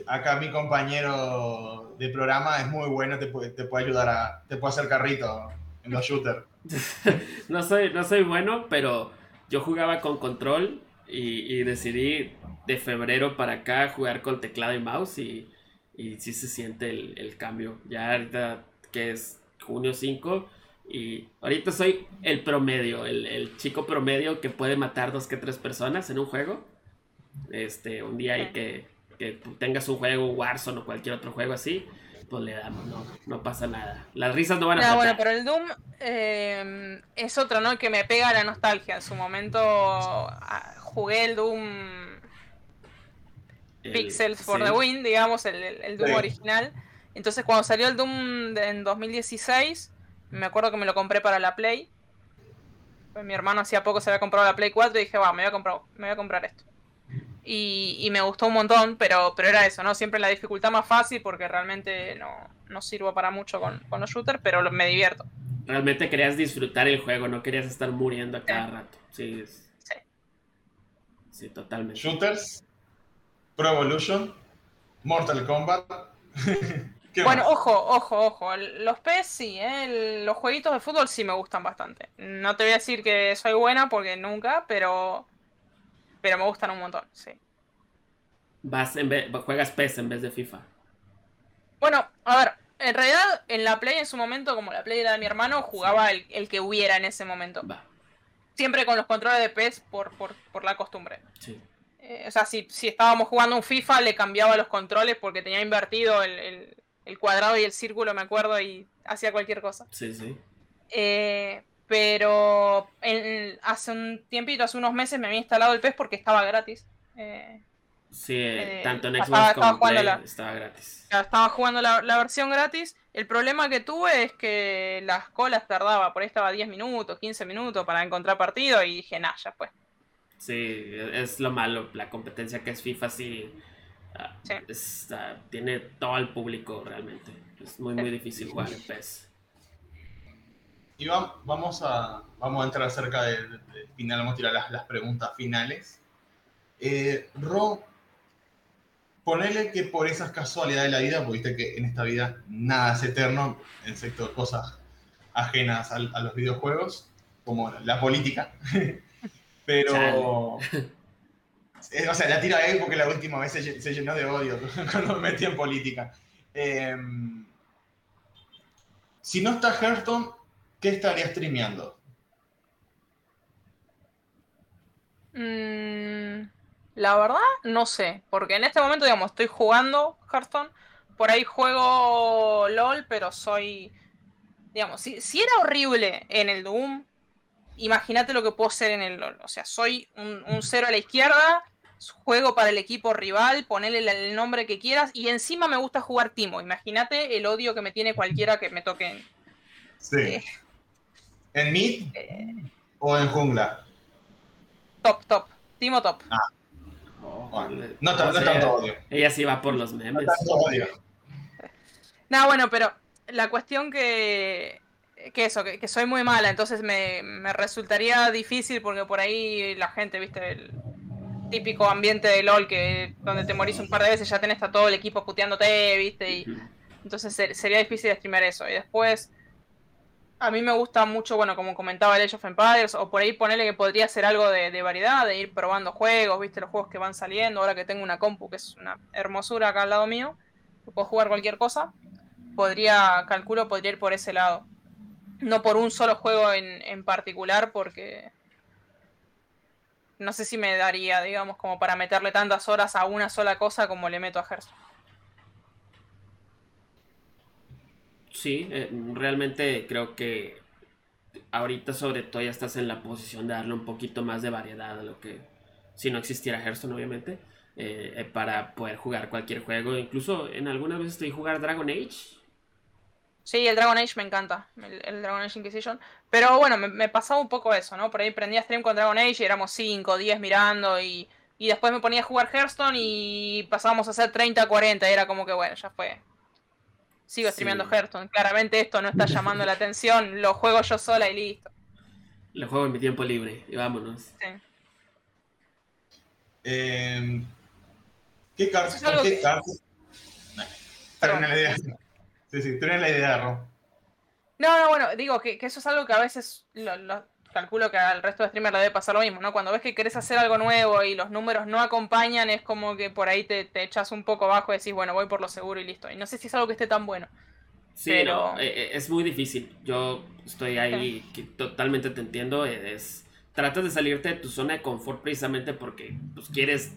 acá mi compañero de programa es muy bueno, te puede, te puede ayudar a, te puede hacer carrito en los shooters. [LAUGHS] no, soy, no soy bueno, pero yo jugaba con control y, decidí de febrero para acá jugar con teclado y mouse y, y sí se siente el, cambio. Ya ahorita que es junio 5 y ahorita soy el promedio, el, el, chico promedio que puede matar dos que tres personas en un juego. Este, un día hay que que tengas un juego Warzone o cualquier otro juego así, pues le damos, no, no pasa nada. Las risas no van a no, bueno, pero el Doom eh, es otro, ¿no? Que me pega la nostalgia. En su momento ah, jugué el Doom Pixels for the Win, digamos, el, Doom original. Entonces cuando salió el Doom en 2016, me acuerdo que me lo compré para la Play. Pues mi hermano hacía poco se había comprado la Play 4 y dije, va, me voy a comprar, me voy a comprar esto y, me gustó un montón, pero, pero era eso, ¿no? Siempre la dificultad más fácil porque realmente no, no sirvo para mucho con, los shooters, pero me divierto. Realmente querías disfrutar el juego, no querías estar muriendo a cada rato. Sí, sí. Sí, totalmente. Shooters, Pro Evolution, Mortal Kombat. [LAUGHS] bueno, ojo, ojo, ojo. Los PES sí, ¿eh? los jueguitos de fútbol sí me gustan bastante. No te voy a decir que soy buena porque nunca, pero pero me gustan un montón, sí. Vas en vez, juegas PES en vez de FIFA. Bueno, a ver, en realidad en la Play en su momento, como la Play era de mi hermano, jugaba el, que hubiera en ese momento. Va. Siempre con los controles de PES por, por, la costumbre. Sí. Eh, o sea, si, si, estábamos jugando un FIFA, le cambiaba los controles porque tenía invertido el, el, cuadrado y el círculo, me acuerdo, y hacía cualquier cosa. Sí, sí. Eh, pero hace un tiempito, hace unos meses me había instalado el PES porque estaba gratis. Eh, sí, eh, tanto en Xbox como Play estaba gratis. Estaba jugando la, versión gratis. El problema que tuve es que las colas tardaba, por ahí estaba 10 minutos, 15 minutos para encontrar partido y dije, nah, ya fue. Sí, es lo malo, la competencia que es FIFA sí, ah, tiene todo el público realmente. Es muy, muy difícil jugar en PES. Y vamos a, vamos a entrar cerca del, final, vamos a tirar las, preguntas finales. Eh, Ro, ponele que por esas casualidades de la vida, porque viste que en esta vida nada es eterno, excepto cosas ajenas a, los videojuegos, como la política. [LAUGHS] Pero. Eh, o sea, la tira él porque la última vez se, llenó de odio [LAUGHS] cuando me metí en política. Em, si no está Hearthstone, ¿qué estaría streameando? Mm, la verdad, no sé. Porque en este momento, digamos, estoy jugando Hearthstone. Por ahí juego LOL, pero soy. Digamos, si, era horrible en el Doom, imagínate lo que puedo ser en el LOL. O sea, soy un, cero a la izquierda, juego para el equipo rival, ponele el nombre que quieras, y encima me gusta jugar Timo. Imagínate el odio que me tiene cualquiera que me toque. Sí. Eh, ¿En mid o en jungla? Top, top. Timo top. Ah. no, tanto odio. Ella sí va por los memes. No tanto odio. No, bueno, pero la cuestión que, que eso, que, soy muy mala, entonces me, me, resultaría difícil porque por ahí la gente, viste, el típico ambiente de LOL que donde te morís un par de veces ya tenés a todo el equipo puteándote, viste, y entonces sería difícil streamear eso. Y después a mí me gusta mucho, bueno, como comentaba el Age of Empires, o por ahí ponerle que podría ser algo de, variedad, de ir probando juegos, viste, los juegos que van saliendo, ahora que tengo una compu que es una hermosura acá al lado mío, puedo jugar cualquier cosa, podría, calculo, podría ir por ese lado. No por un solo juego en, en particular, porque no sé si me daría, digamos, como para meterle tantas horas a una sola cosa como le meto a Hearthstone. Sí, eh, realmente creo que ahorita sobre todo ya estás en la posición de darle un poquito más de variedad a lo que, si no existiera Hearthstone obviamente, eh, eh, para poder jugar cualquier juego. Incluso en algunas veces estoy jugar Dragon Age. Sí, el Dragon Age me encanta, el, Dragon Age Inquisition. Pero bueno, me, pasaba un poco eso, ¿no? Por ahí prendía stream con Dragon Age y éramos 5, 10 mirando y, y después me ponía a jugar Hearthstone y pasábamos a hacer 30, 40 y era como que bueno, ya fue. Sigo streameando Hearthstone. Claramente esto no está llamando la [LAUGHS] atención, lo juego yo sola y listo. Lo juego en mi tiempo libre y vámonos. Sí. Eh, ¿Qué cartas? ¿Qué cartas? la idea. Sí, sí, tienes la idea, Ro. No, no, bueno, digo que, eso es algo que a veces lo, calculo que al resto de streamers le debe pasar lo mismo, ¿no? Cuando ves que querés hacer algo nuevo y los números no acompañan, es como que por ahí te, echas un poco bajo y decís, bueno, voy por lo seguro y listo. Y no sé si es algo que esté tan bueno. Sí, pero... Eh, eh, es muy difícil. Yo estoy ahí, que totalmente te entiendo. Es, tratas de salirte de tu zona de confort precisamente porque pues, quieres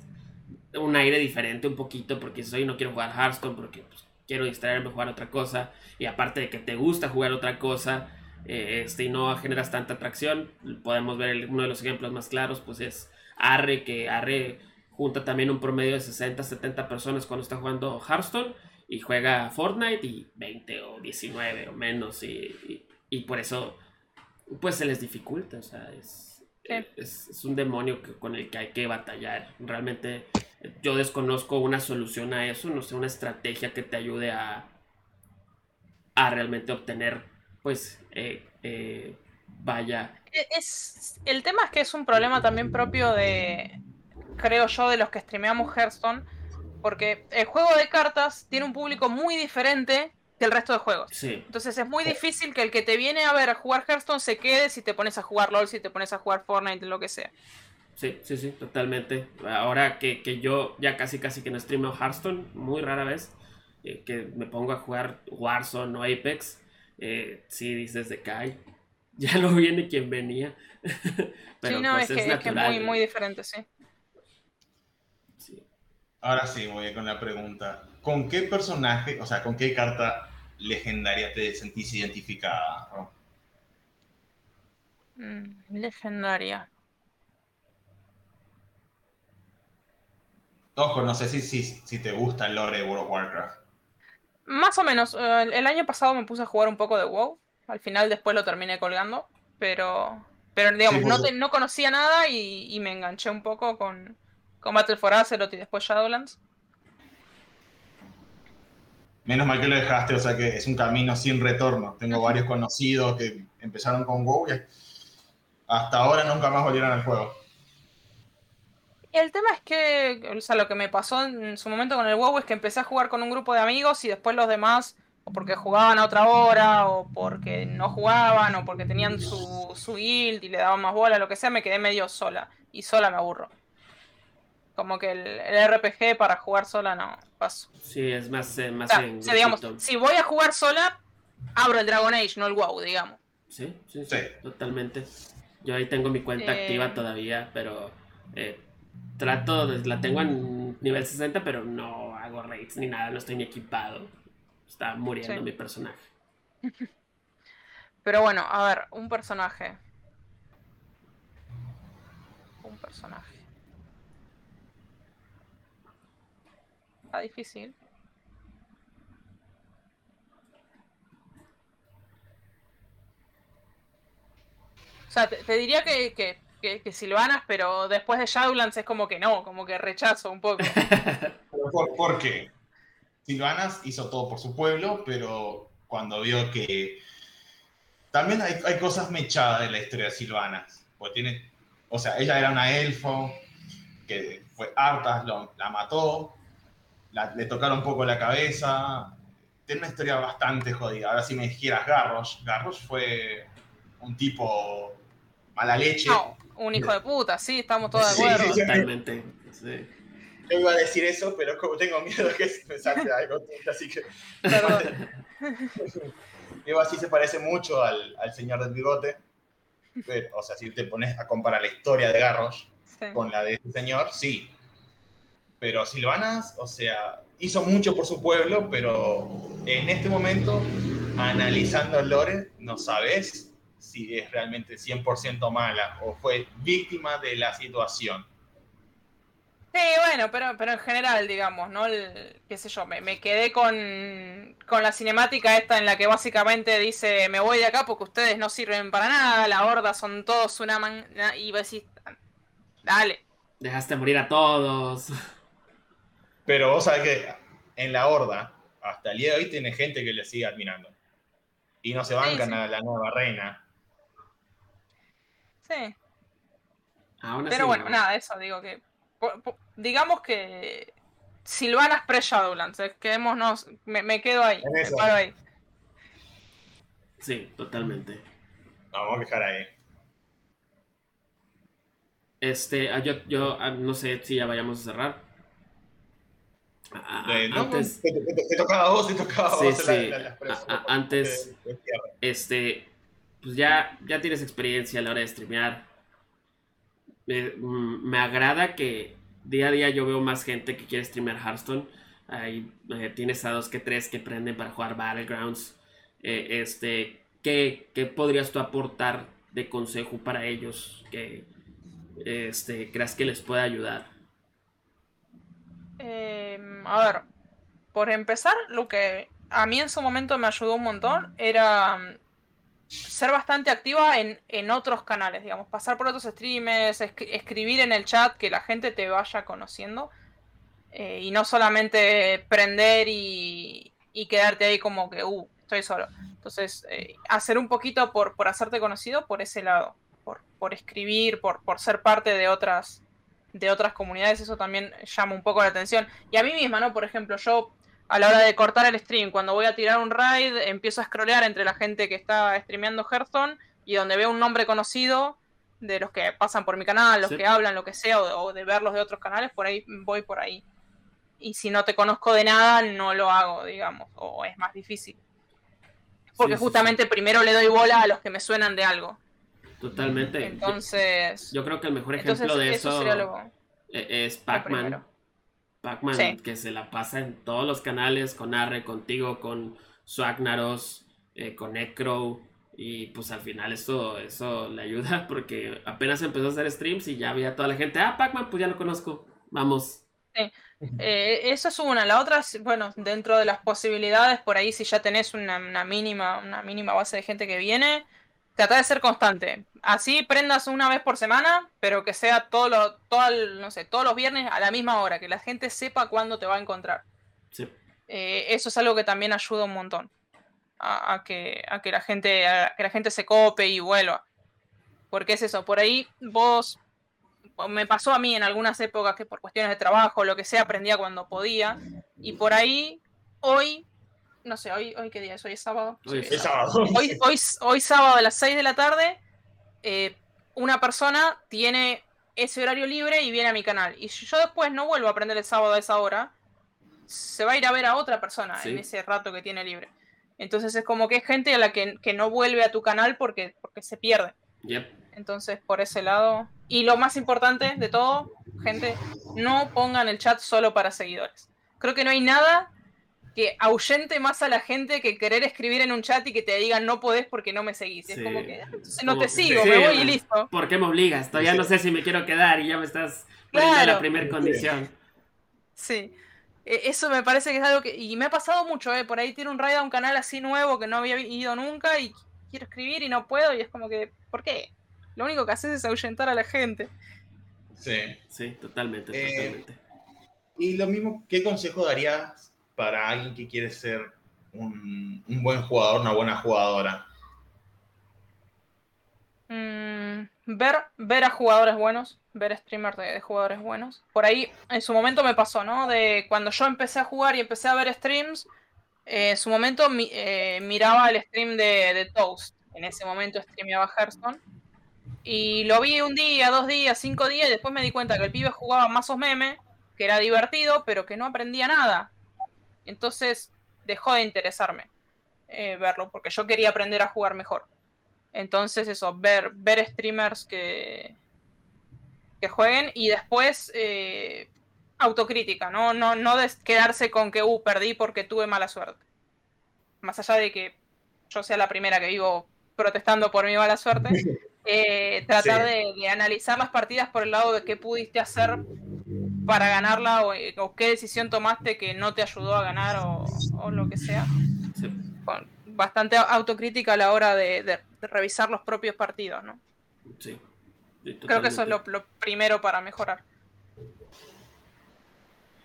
un aire diferente un poquito, porque soy no quiero jugar Hearthstone, porque pues, quiero distraerme, jugar otra cosa, y aparte de que te gusta jugar otra cosa, eh, este, y no generas tanta atracción, podemos ver uno de los ejemplos más claros, pues es Arre, que Arre junta también un promedio de 60, 70 personas cuando está jugando Hearthstone, y juega Fortnite y 20 o 19 o menos, y, y, por eso pues se les dificulta, o sea, es, es, es, un demonio que, con el que hay que batallar. Realmente yo desconozco una solución a eso, no sé, una estrategia que te ayude a, a realmente obtener, pues, eh, eh, vaya. E, es, el tema es que es un problema también propio de, creo yo, de los que streameamos Hearthstone, porque el juego de cartas tiene un público muy diferente que el resto de juegos. Sí. Entonces es muy difícil que el que te viene a ver a jugar Hearthstone se quede si te pones a jugar LOL, si te pones a jugar Fortnite, lo que sea. Sí, sí, sí, totalmente. Ahora que, yo ya casi casi que no streamo Hearthstone, muy rara vez, eh, que me pongo a jugar Warzone o Apex, eh, sí dices de Kai. [LAUGHS] Ya no viene quien venía. [LAUGHS] Pero sí, no, pues es, que, es, que, es muy, muy diferente, sí. sí. Ahora sí, voy con la pregunta. ¿Con qué personaje, o sea, con qué carta legendaria te sentís identificada? Mm, legendaria. Ojo, no sé si, si, si te gusta el lore de World of Warcraft. Más o menos. Eh, el año pasado me puse a jugar un poco de WoW. Al final después lo terminé colgando. Pero, pero digamos, no, no conocía nada y, me enganché un poco con, con Battle for Azeroth y después Shadowlands. Menos mal que lo dejaste, o sea que es un camino sin retorno. Tengo varios conocidos que empezaron con WoW y hasta ahora nunca más volvieron al juego. El tema es que, o sea, lo que me pasó en su momento con el WoW es que empecé a jugar con un grupo de amigos y después los demás, o porque jugaban a otra hora, o porque no jugaban, o porque tenían su, su guild y le daban más bola, lo que sea, me quedé medio sola. Y sola me aburro. Como que el, RPG para jugar sola no paso. Sí, es más, eh, más digamos, si voy a jugar sola, abro el Dragon Age, no el WoW, digamos. Sí, sí, sí, totalmente. Yo ahí tengo mi cuenta eh, activa todavía, pero eh, trato, la tengo en nivel 60, pero no hago raids ni nada, no estoy ni equipado. Está muriendo mi personaje. Pero bueno, a ver, un personaje. Un personaje. Está difícil. O sea, te, diría que que, que, Silvanas, pero después de Shadowlands es como que no, como que rechazo un poco. [LAUGHS] ¿Por, qué? Silvanas hizo todo por su pueblo, pero cuando vio que también hay, hay cosas mechadas en la historia de Silvanas. Pues tiene, o sea, ella era una elfo que fue harta, la mató, le tocaron un poco la cabeza. Tiene una historia bastante jodida. Ahora si me dijeras Garrosh, Garrosh fue un tipo mala leche un hijo de puta, sí, estamos todos de acuerdo. Totalmente. Yo iba a decir eso, pero como tengo miedo que me salte algo, así que. Perdón. [LAUGHS] Digo, así se parece mucho al, al señor del bigote. o sea, si te pones a comparar la historia de Garros con la de este señor, sí. Pero Silvanas, o sea, hizo mucho por su pueblo, pero en este momento, analizando el lore, no sabes si es realmente 100% mala o fue víctima de la situación. Sí, bueno, pero, pero en general, digamos, ¿no? El, qué sé yo, me, me quedé con, con, la cinemática esta en la que básicamente dice, me voy de acá porque ustedes no sirven para nada, la horda son todos una man... Y vos decís, dale. Dejaste morir a todos. Pero vos sabés que en la horda, hasta el día de hoy, tiene gente que le sigue admirando. Y no se bancan a la nueva reina. Sí. Pero bueno, nada, eso digo que digamos que Silvana pre Shadowlands, eh, quedémonos, me, me, quedo ahí, me paro ahí. Sí, totalmente. vamos a dejar ahí. Este, ah, yo, yo ah, no sé si ya vayamos a cerrar. Ah, antes, te, tocaba a vos, te tocaba a vos. Sí, antes, este, pues ya, ya tienes experiencia a la hora de streamear Mm, me agrada que día a día yo veo más gente que quiere streamer Hearthstone. Ahí eh, tienes a dos que tres que prenden para jugar Battlegrounds. Eh, este, ¿qué, ¿qué, podrías tú aportar de consejo para ellos que este, creas que les pueda ayudar? Em, a ver, por empezar, lo que a mí en su momento me ayudó un montón era ser bastante activa en, en, otros canales, digamos, pasar por otros streamers, escribir en el chat, que la gente te vaya conociendo eh, y no solamente prender y, y, quedarte ahí como que, uh, estoy solo. Entonces, eh, hacer un poquito por, por hacerte conocido por ese lado, por, por escribir, por, por ser parte de otras de otras comunidades, eso también llama un poco la atención. Y a mí misma, ¿no? Por ejemplo, yo a la hora de cortar el stream, cuando voy a tirar un raid, empiezo a scrollear entre la gente que está streameando Hearthstone y donde veo un nombre conocido de los que pasan por mi canal, los que hablan, lo que sea, o de, verlos de otros canales, por ahí voy por ahí. Y si no te conozco de nada, no lo hago, digamos, o es más difícil. Porque justamente primero le doy bola a los que me suenan de algo. Totalmente. Entonces. Yo creo que el mejor ejemplo de eso, es Pac-Man Pac-Man que se la pasa en todos los canales, con Arre, contigo, con Swagnaros, eh, con Necro. Y pues al final eso, eso le ayuda [LAUGHS] porque apenas empezó a hacer streams y ya había toda la gente, ah, Pac-Man, pues ya lo conozco, vamos. Sí. Eh, eso es una. La otra, bueno, dentro de las posibilidades, por ahí si ya tenés una, mínima, una mínima base de gente que viene, trata de ser constante. Así prendas una vez por semana, pero que sea todo lo, todo no sé, todos los viernes a la misma hora, que la gente sepa cuándo te va a encontrar. Eh, eso es algo que también ayuda un montón a, que, a que la gente, que la gente se cope y vuelva. Porque es eso, por ahí vos me pasó a mí en algunas épocas que por cuestiones de trabajo, lo que sea, aprendía cuando podía. Y por ahí, hoy no sé, hoy, hoy qué día es, hoy es sábado. Hoy es sábado. Hoy, sábado a las 6 de la tarde, eh, una persona tiene ese horario libre y viene a mi canal. Y yo después no vuelvo a aprender el sábado a esa hora, se va a ir a ver a otra persona en ese rato que tiene libre. Entonces es como que es gente a la que, no vuelve a tu canal porque, porque se pierde. Entonces, por ese lado. Y lo más importante de todo, gente, no pongan el chat solo para seguidores. Creo que no hay nada que ahuyente más a la gente que querer escribir en un chat y que te digan no podés porque no me seguís. Es como que ah, no te sigo, me voy y listo. ¿Por qué me obligas? Todavía no sé si me quiero quedar y ya me estás poniendo la primera condición. Sí. E, eso me parece que es algo que. Y me ha pasado mucho, ¿eh? Por ahí tiene un raid a un canal así nuevo que no había ido nunca y quiero escribir y no puedo. Y es como que. ¿Por qué? Lo único que haces es ahuyentar a la gente. Sí. Sí, totalmente, eh, totalmente. Y lo mismo, ¿qué consejo darías para alguien que quiere ser un, buen jugador, una buena jugadora? Mm, ver, ver a jugadores buenos, ver streamers de, jugadores buenos. Por ahí, en su momento me pasó, ¿no? De cuando yo empecé a jugar y empecé a ver streams, eh, en su momento eh, miraba el stream de, de, Toast. En ese momento streameaba Hearthstone. Y lo vi un día, dos días, cinco días, y después me di cuenta que el pibe jugaba mazos meme, que era divertido, pero que no aprendía nada. Entonces dejó de interesarme eh, verlo, porque yo quería aprender a jugar mejor. Entonces eso, ver, ver streamers que, que jueguen y después eh, autocrítica, ¿no? No, no quedarse con que, uh, perdí porque tuve mala suerte. Más allá de que yo sea la primera que vivo protestando por mi mala suerte, [LAUGHS] eh, tratar de, de, analizar las partidas por el lado de qué pudiste hacer para ganarla o, qué decisión tomaste que no te ayudó a ganar o, lo que sea. bastante autocrítica a la hora de, revisar los propios partidos, ¿no? Sí. Creo que eso es lo, primero para mejorar.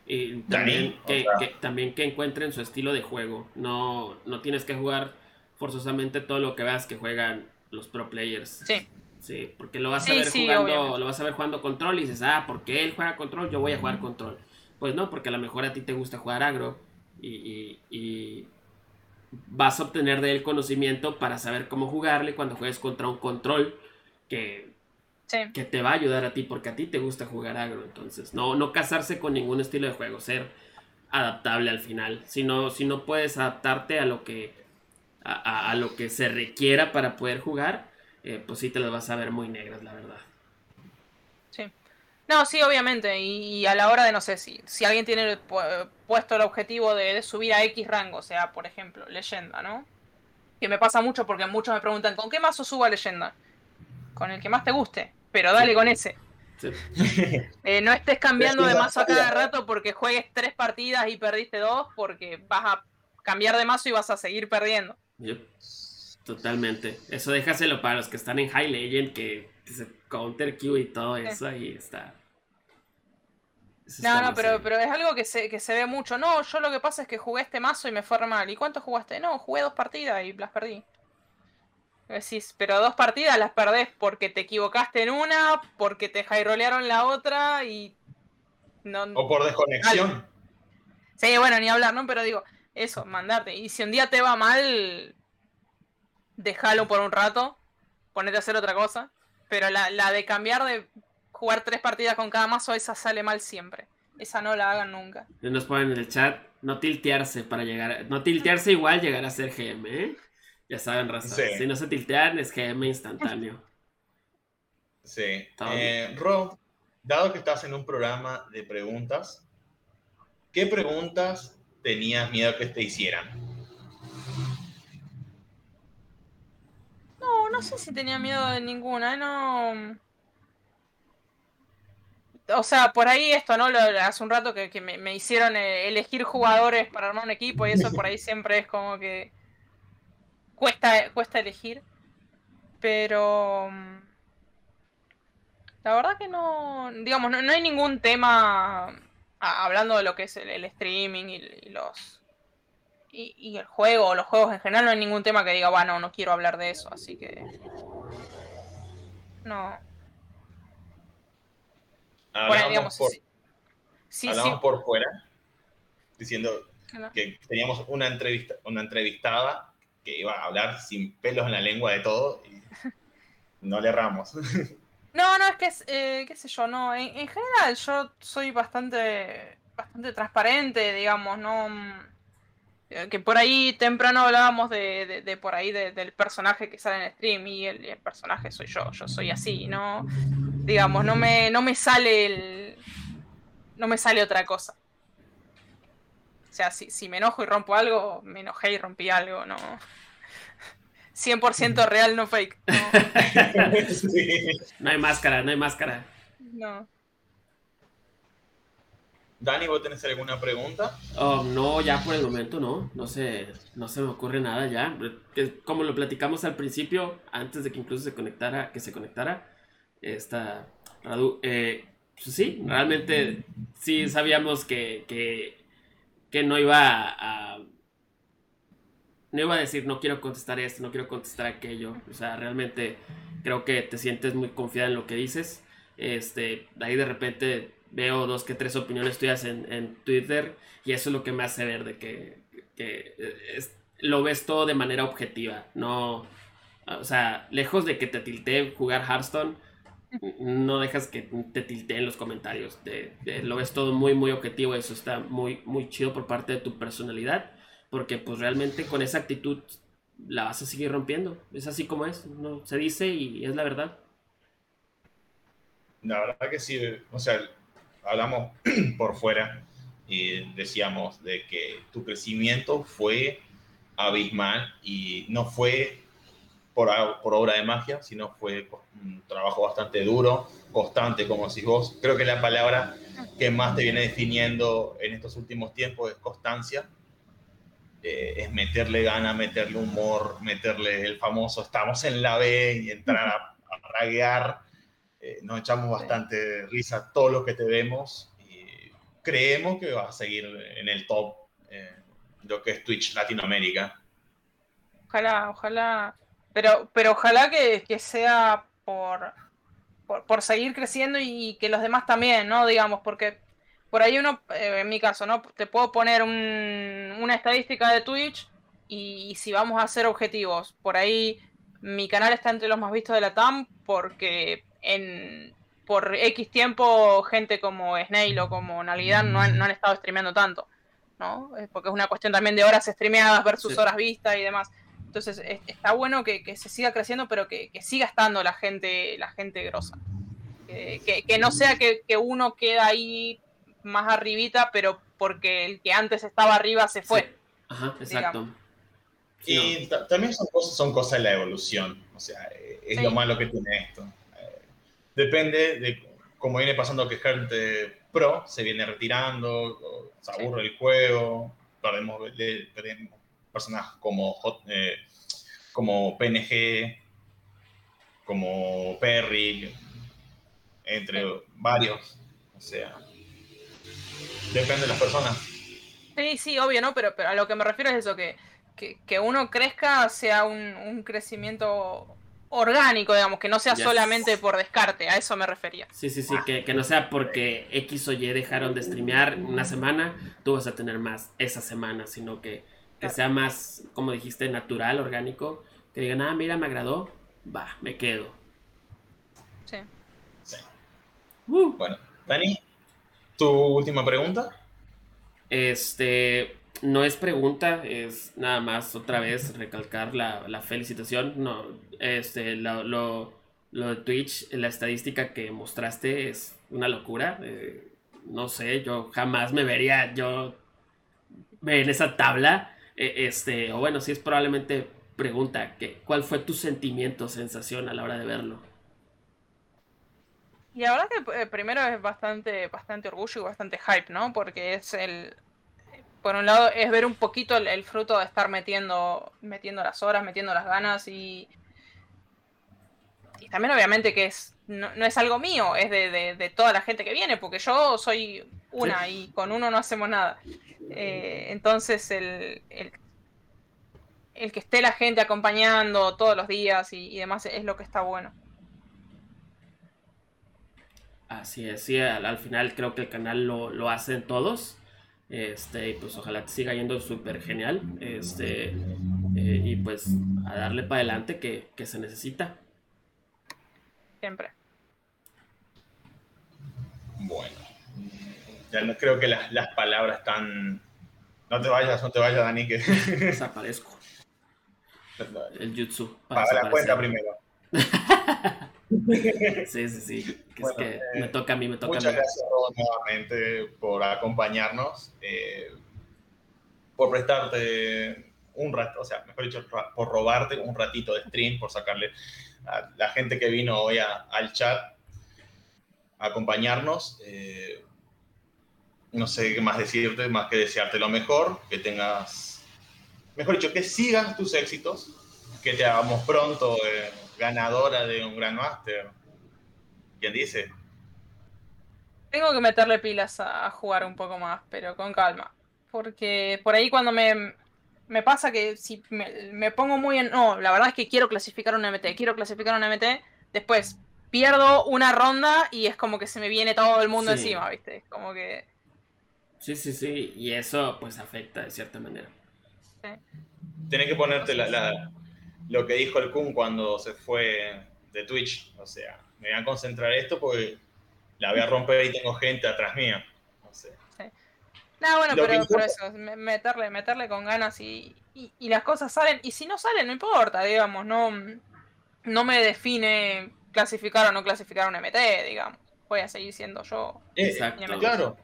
Y también que, también que encuentren su estilo de juego. No, no tienes que jugar forzosamente todo lo que veas que juegan los pro players. Sí. Sí, porque lo vas a ver jugando, lo vas a ver jugando control y dices, ah, porque él juega control, yo voy a jugar control. Pues no, porque a lo mejor a ti te gusta jugar agro y, y, vas a obtener de él conocimiento para saber cómo jugarle cuando juegues contra un control que, que te va a ayudar a ti, porque a ti te gusta jugar agro. Entonces, no, no casarse con ningún estilo de juego, ser adaptable al final. Si no, si no puedes adaptarte a lo que, a, a lo que se requiera para poder jugar, eh, pues sí te las vas a ver muy negras, la verdad. Sí. No, sí, obviamente. Y, a la hora de, no sé, si, si alguien tiene puesto el objetivo de, subir a X rango, o sea, por ejemplo, leyenda, ¿no? Que me pasa mucho porque muchos me preguntan, ¿con qué mazo subo a leyenda? Con el que más te guste, pero dale con ese. [LAUGHS] Eh, no estés cambiando de mazo a cada rato porque juegues tres partidas y perdiste dos, porque vas a cambiar de mazo y vas a seguir perdiendo. Totalmente. Eso déjaselo para los que están en High Legend, que, se counter Q y todo eso, ahí está. no, no, pero, pero es algo que se, que se ve mucho. No, yo lo que pasa es que jugué este mazo y me fue re mal. ¿Y cuánto jugaste? No, jugué dos partidas y las perdí. Decís, pero dos partidas las perdés porque te equivocaste en una, porque te rolearon la otra y. No... O por desconexión. Sí, bueno, ni hablar, ¿no? Pero digo, eso, mandarte. Y si un día te va mal, déjalo por un rato, ponete a hacer otra cosa. Pero la, de cambiar de jugar tres partidas con cada mazo, esa sale mal siempre. Esa no la hagan nunca. Nos ponen en el chat, no tiltearse para llegar. No tiltearse igual llegar a ser GM, ¿eh? Ya saben, razón. Si no se tiltean, es GM instantáneo. Sí. Eh, Rob, dado que estás en un programa de preguntas, ¿qué preguntas tenías miedo que te hicieran? No sé si tenía miedo de ninguna, no. O sea, por ahí esto, ¿no? hace un rato que, me, hicieron eh, elegir jugadores para armar un equipo y eso por ahí siempre es como que cuesta, cuesta elegir. Pero mm, la verdad que no, digamos, no, hay ningún tema hablando de lo que es el, streaming y, los y, el juego o los juegos en general no hay ningún tema que diga, bueno, no quiero hablar de eso, así que... No. Hablamos, por, sí. por fuera, diciendo que teníamos una entrevista, una entrevistada que iba a hablar sin pelos en la lengua de todo y [LAUGHS] no le erramos. [LAUGHS] No, no, es que, eh, qué sé yo, no, en, en, general yo soy bastante, bastante transparente, digamos, no eh, que por ahí temprano hablábamos de, de, por ahí del personaje que sale en stream y el, personaje soy yo, yo soy así, ¿no? Digamos, no me, no me sale el. No me sale otra cosa. O sea, si, si me enojo y rompo algo, me enojé y rompí algo, ¿no? 100% real, no fake. [LAUGHS] no hay máscara, no hay máscara. No. Dani, ¿vos tenés alguna pregunta? Oh, no, ya por el momento no. No se, no se me ocurre nada ya. Como lo platicamos al principio, antes de que incluso se conectara, que se conectara, esta Radu, eh, pues sí, realmente sí sabíamos que, que, no iba a, no iba a decir no quiero contestar esto, no quiero contestar aquello. O sea, realmente creo que te sientes muy confiada en lo que dices. Este, ahí de repente veo dos que tres opiniones tuyas en, Twitter y eso es lo que me hace ver de que, eh, lo ves todo de manera objetiva, no, o sea, lejos de que te tiltee jugar Hearthstone, no dejas que te tilteen los comentarios, lo ves todo muy, muy objetivo, eso está muy, muy chido por parte de tu personalidad, porque pues realmente con esa actitud la vas a seguir rompiendo, es así como es, no se dice y es la verdad. La verdad que sí, o sea, hablamos [CLEARS THROAT] por fuera y decíamos de que tu crecimiento fue abismal y no fue por, por obra de magia, sino fue un trabajo bastante duro, constante, como decís vos. Creo que la palabra que más te viene definiendo en estos últimos tiempos es constancia. Eh, es meterle gana, meterle humor, meterle el famoso estamos en la B y entrar a, a raguear. Eh, nos echamos bastante risa todo lo que te vemos y creemos que va a seguir en el top eh, lo que es Twitch Latinoamérica. Ojalá, ojalá pero, pero ojalá que, sea por, por, seguir creciendo y que los demás también, ¿no? Digamos, porque por ahí uno, eh, en mi caso, ¿no? Te puedo poner una estadística de Twitch y, si vamos a hacer objetivos, por ahí mi canal está entre los más vistos de la TAM porque en por X tiempo gente como Snail o como Navidad no han, no han estado streameando tanto, ¿no? Porque es una cuestión también de horas streameadas versus horas vistas y demás. Entonces está bueno que, se siga creciendo, pero que, siga estando la gente, la gente grosa. Que, no sea que, uno queda ahí más arribita, pero porque el que antes estaba arriba se fue. Ajá, exacto. Y también son cosas, son cosas de la evolución. O sea, es lo malo que tiene esto. Depende de cómo viene pasando que gente pro se viene retirando, se aburre el juego, perdemos, perdemos personas como, eh, como PNG, como Perry, entre varios. O sea, depende de las personas. Sí, sí, obvio, ¿no? Pero, pero a lo que me refiero es eso, que, que, uno crezca sea un, crecimiento orgánico, digamos, que no sea solamente por descarte, a eso me refería. Sí, sí, sí, que, que, no sea porque X o Y dejaron de streamear una semana, tú vas a tener más esa semana, sino que que sea más, como dijiste, natural, orgánico, que digan, ah, mira, me agradó, va, me quedo. Sí. sí. Uh. Bueno, Dani, ¿tu última pregunta? Este, no es pregunta, es nada más otra vez recalcar la, felicitación. No, este, lo, lo, de Twitch, la estadística que mostraste es una locura. Eh, no sé, yo jamás me vería yo en esa tabla. E, este, o bueno, si es probablemente pregunta, que, ¿cuál fue tu sentimiento, sensación a la hora de verlo? Y la verdad que eh, primero es bastante, bastante orgullo y bastante hype, ¿no? Porque es el, por un lado es ver un poquito el, fruto de estar metiendo, metiendo las horas, metiendo las ganas y, y también obviamente que es, no, es algo mío, es de, toda la gente que viene, porque yo soy una y con uno no hacemos nada. Eh, entonces, el, el, que esté la gente acompañando todos los días y, demás es lo que está bueno. Así es, sí, al, final creo que el canal lo, lo hacen todos. Este, pues ojalá te siga yendo súper genial. Este, eh, y pues a darle para adelante que, que se necesita. Siempre. Bueno ya no creo que las, las palabras están... No te vayas, no te vayas, Dani, que... [LAUGHS] [LAUGHS] Desaparezco. El jutsu. Paga la cuenta primero. [LAUGHS] sí, sí, sí. es que eh, me toca a mí, me toca muchas a mí. Muchas gracias, Rob, nuevamente por acompañarnos, eh, por prestarte un rato, o sea, mejor dicho, por robarte un ratito de stream, por sacarle a la gente que vino hoy al chat a acompañarnos. Eh, no sé qué más decirte, más que desearte lo mejor, que tengas, mejor dicho, que sigas tus éxitos, que te hagamos pronto eh, ganadora de un Gran Master. ¿Quién dice? Tengo que meterle pilas a, jugar un poco más, pero con calma. Porque por ahí cuando me, me pasa que si me, pongo muy en... No, la verdad es que quiero clasificar un MT, quiero clasificar un MT, después pierdo una ronda y es como que se me viene todo el mundo encima, ¿viste? Es como que Sí, sí, sí, y eso pues afecta de cierta manera. Sí. Tienes que ponerte la, lo que dijo el Kun cuando se fue de Twitch. O sea, me voy a concentrar esto porque la voy a romper y tengo gente atrás mía. No sé. Sí. No, bueno, pero por eso, meterle, meterle con ganas y, y, las cosas salen. Y si no salen, no importa, digamos, no, no me define clasificar o no clasificar un MT, digamos. Voy a seguir siendo yo. Exacto. Claro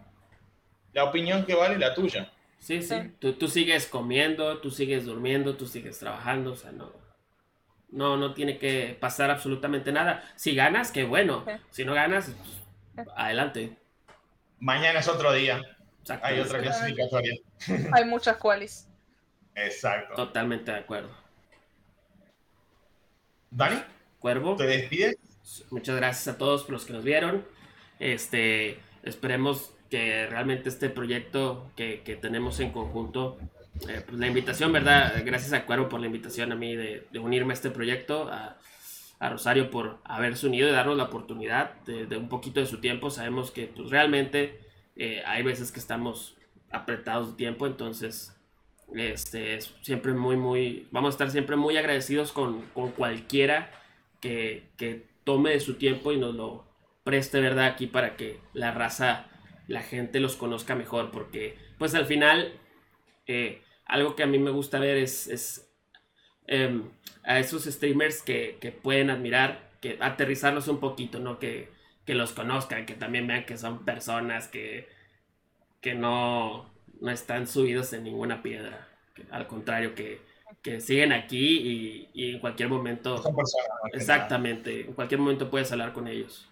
la opinión que vale la tuya. Sí, sí. Tú, tú, sigues comiendo, tú sigues durmiendo, tú sigues trabajando, o sea, no. No, no tiene que pasar absolutamente nada. Si ganas, qué bueno. Si no ganas, pues, adelante. Mañana es otro día. Hay otra clasificatoria. [LAUGHS] Hay muchas cuales. Exacto. Totalmente de acuerdo. Dani. Cuervo. ¿Te despides? Muchas gracias a todos los que nos vieron. Este, esperemos que realmente este proyecto que, que tenemos en conjunto, eh, pues la invitación, ¿verdad? Gracias a Cuervo por la invitación a mí de, de unirme a este proyecto, a, a, Rosario por haberse unido y darnos la oportunidad de, de un poquito de su tiempo. Sabemos que pues, realmente eh, hay veces que estamos apretados de tiempo, entonces este, es siempre muy, muy, vamos a estar siempre muy agradecidos con, con cualquiera que, que, tome de su tiempo y nos lo preste, ¿verdad? Aquí para que la raza, la gente los conozca mejor, porque pues al final, eh, algo que a mí me gusta ver es, es eh, a esos streamers que, que, pueden admirar, que aterrizarlos un poquito, ¿no? Que, que los conozcan, que también vean que son personas que, que no, no están subidos en ninguna piedra. al contrario, que, que siguen aquí y, y, en cualquier momento. Personas, exactamente, en cualquier momento puedes hablar con ellos.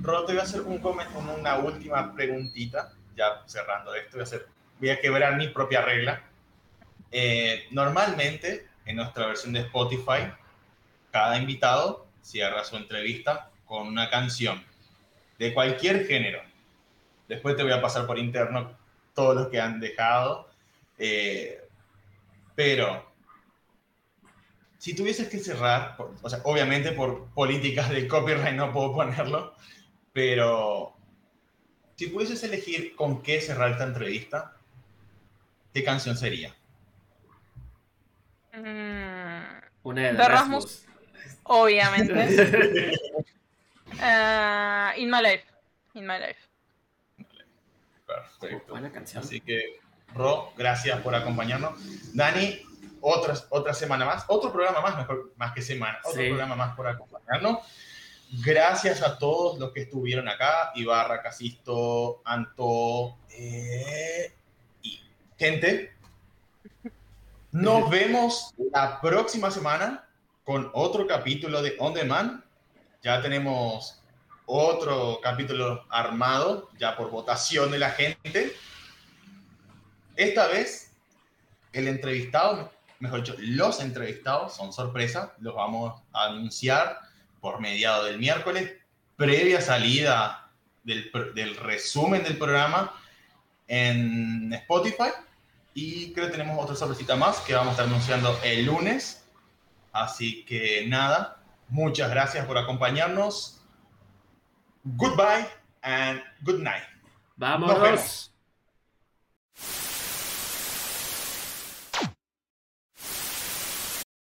Ro, te voy a hacer un, una última preguntita, ya cerrando esto. Voy a, hacer, voy a quebrar mi propia regla. Eh, normalmente, en nuestra versión de Spotify, cada invitado cierra su entrevista con una canción de cualquier género. Después te voy a pasar por interno todos los que han dejado. Eh, pero, si tuvieses que cerrar, o sea, obviamente por políticas de copyright no puedo ponerlo, pero si pudieses elegir con qué cerrar esta entrevista, ¿qué canción sería? Mm, Una de, de Rasmus. Obviamente. uh, [LAUGHS] in My Life. In My Life. Perfecto. Buena canción. Así que, Ro, gracias por acompañarnos. Dani, otra, otra semana más, otro programa más, mejor, más que semana, otro Sí. programa más por acompañarnos. Gracias a todos los que estuvieron acá, Ibarra, Casisto, Anto, eh, gente. Nos vemos la próxima semana con otro capítulo de On Demand. Ya tenemos otro capítulo armado, ya por votación de la gente. Esta vez, el entrevistado, mejor dicho, los entrevistados son sorpresa, los vamos a anunciar por mediado del miércoles, previa salida del, del resumen del programa en Spotify. Y creo que tenemos otra sorpresita más que vamos a estar anunciando el lunes. Así que nada, muchas gracias por acompañarnos. Goodbye and good night. Vámonos. Vemos.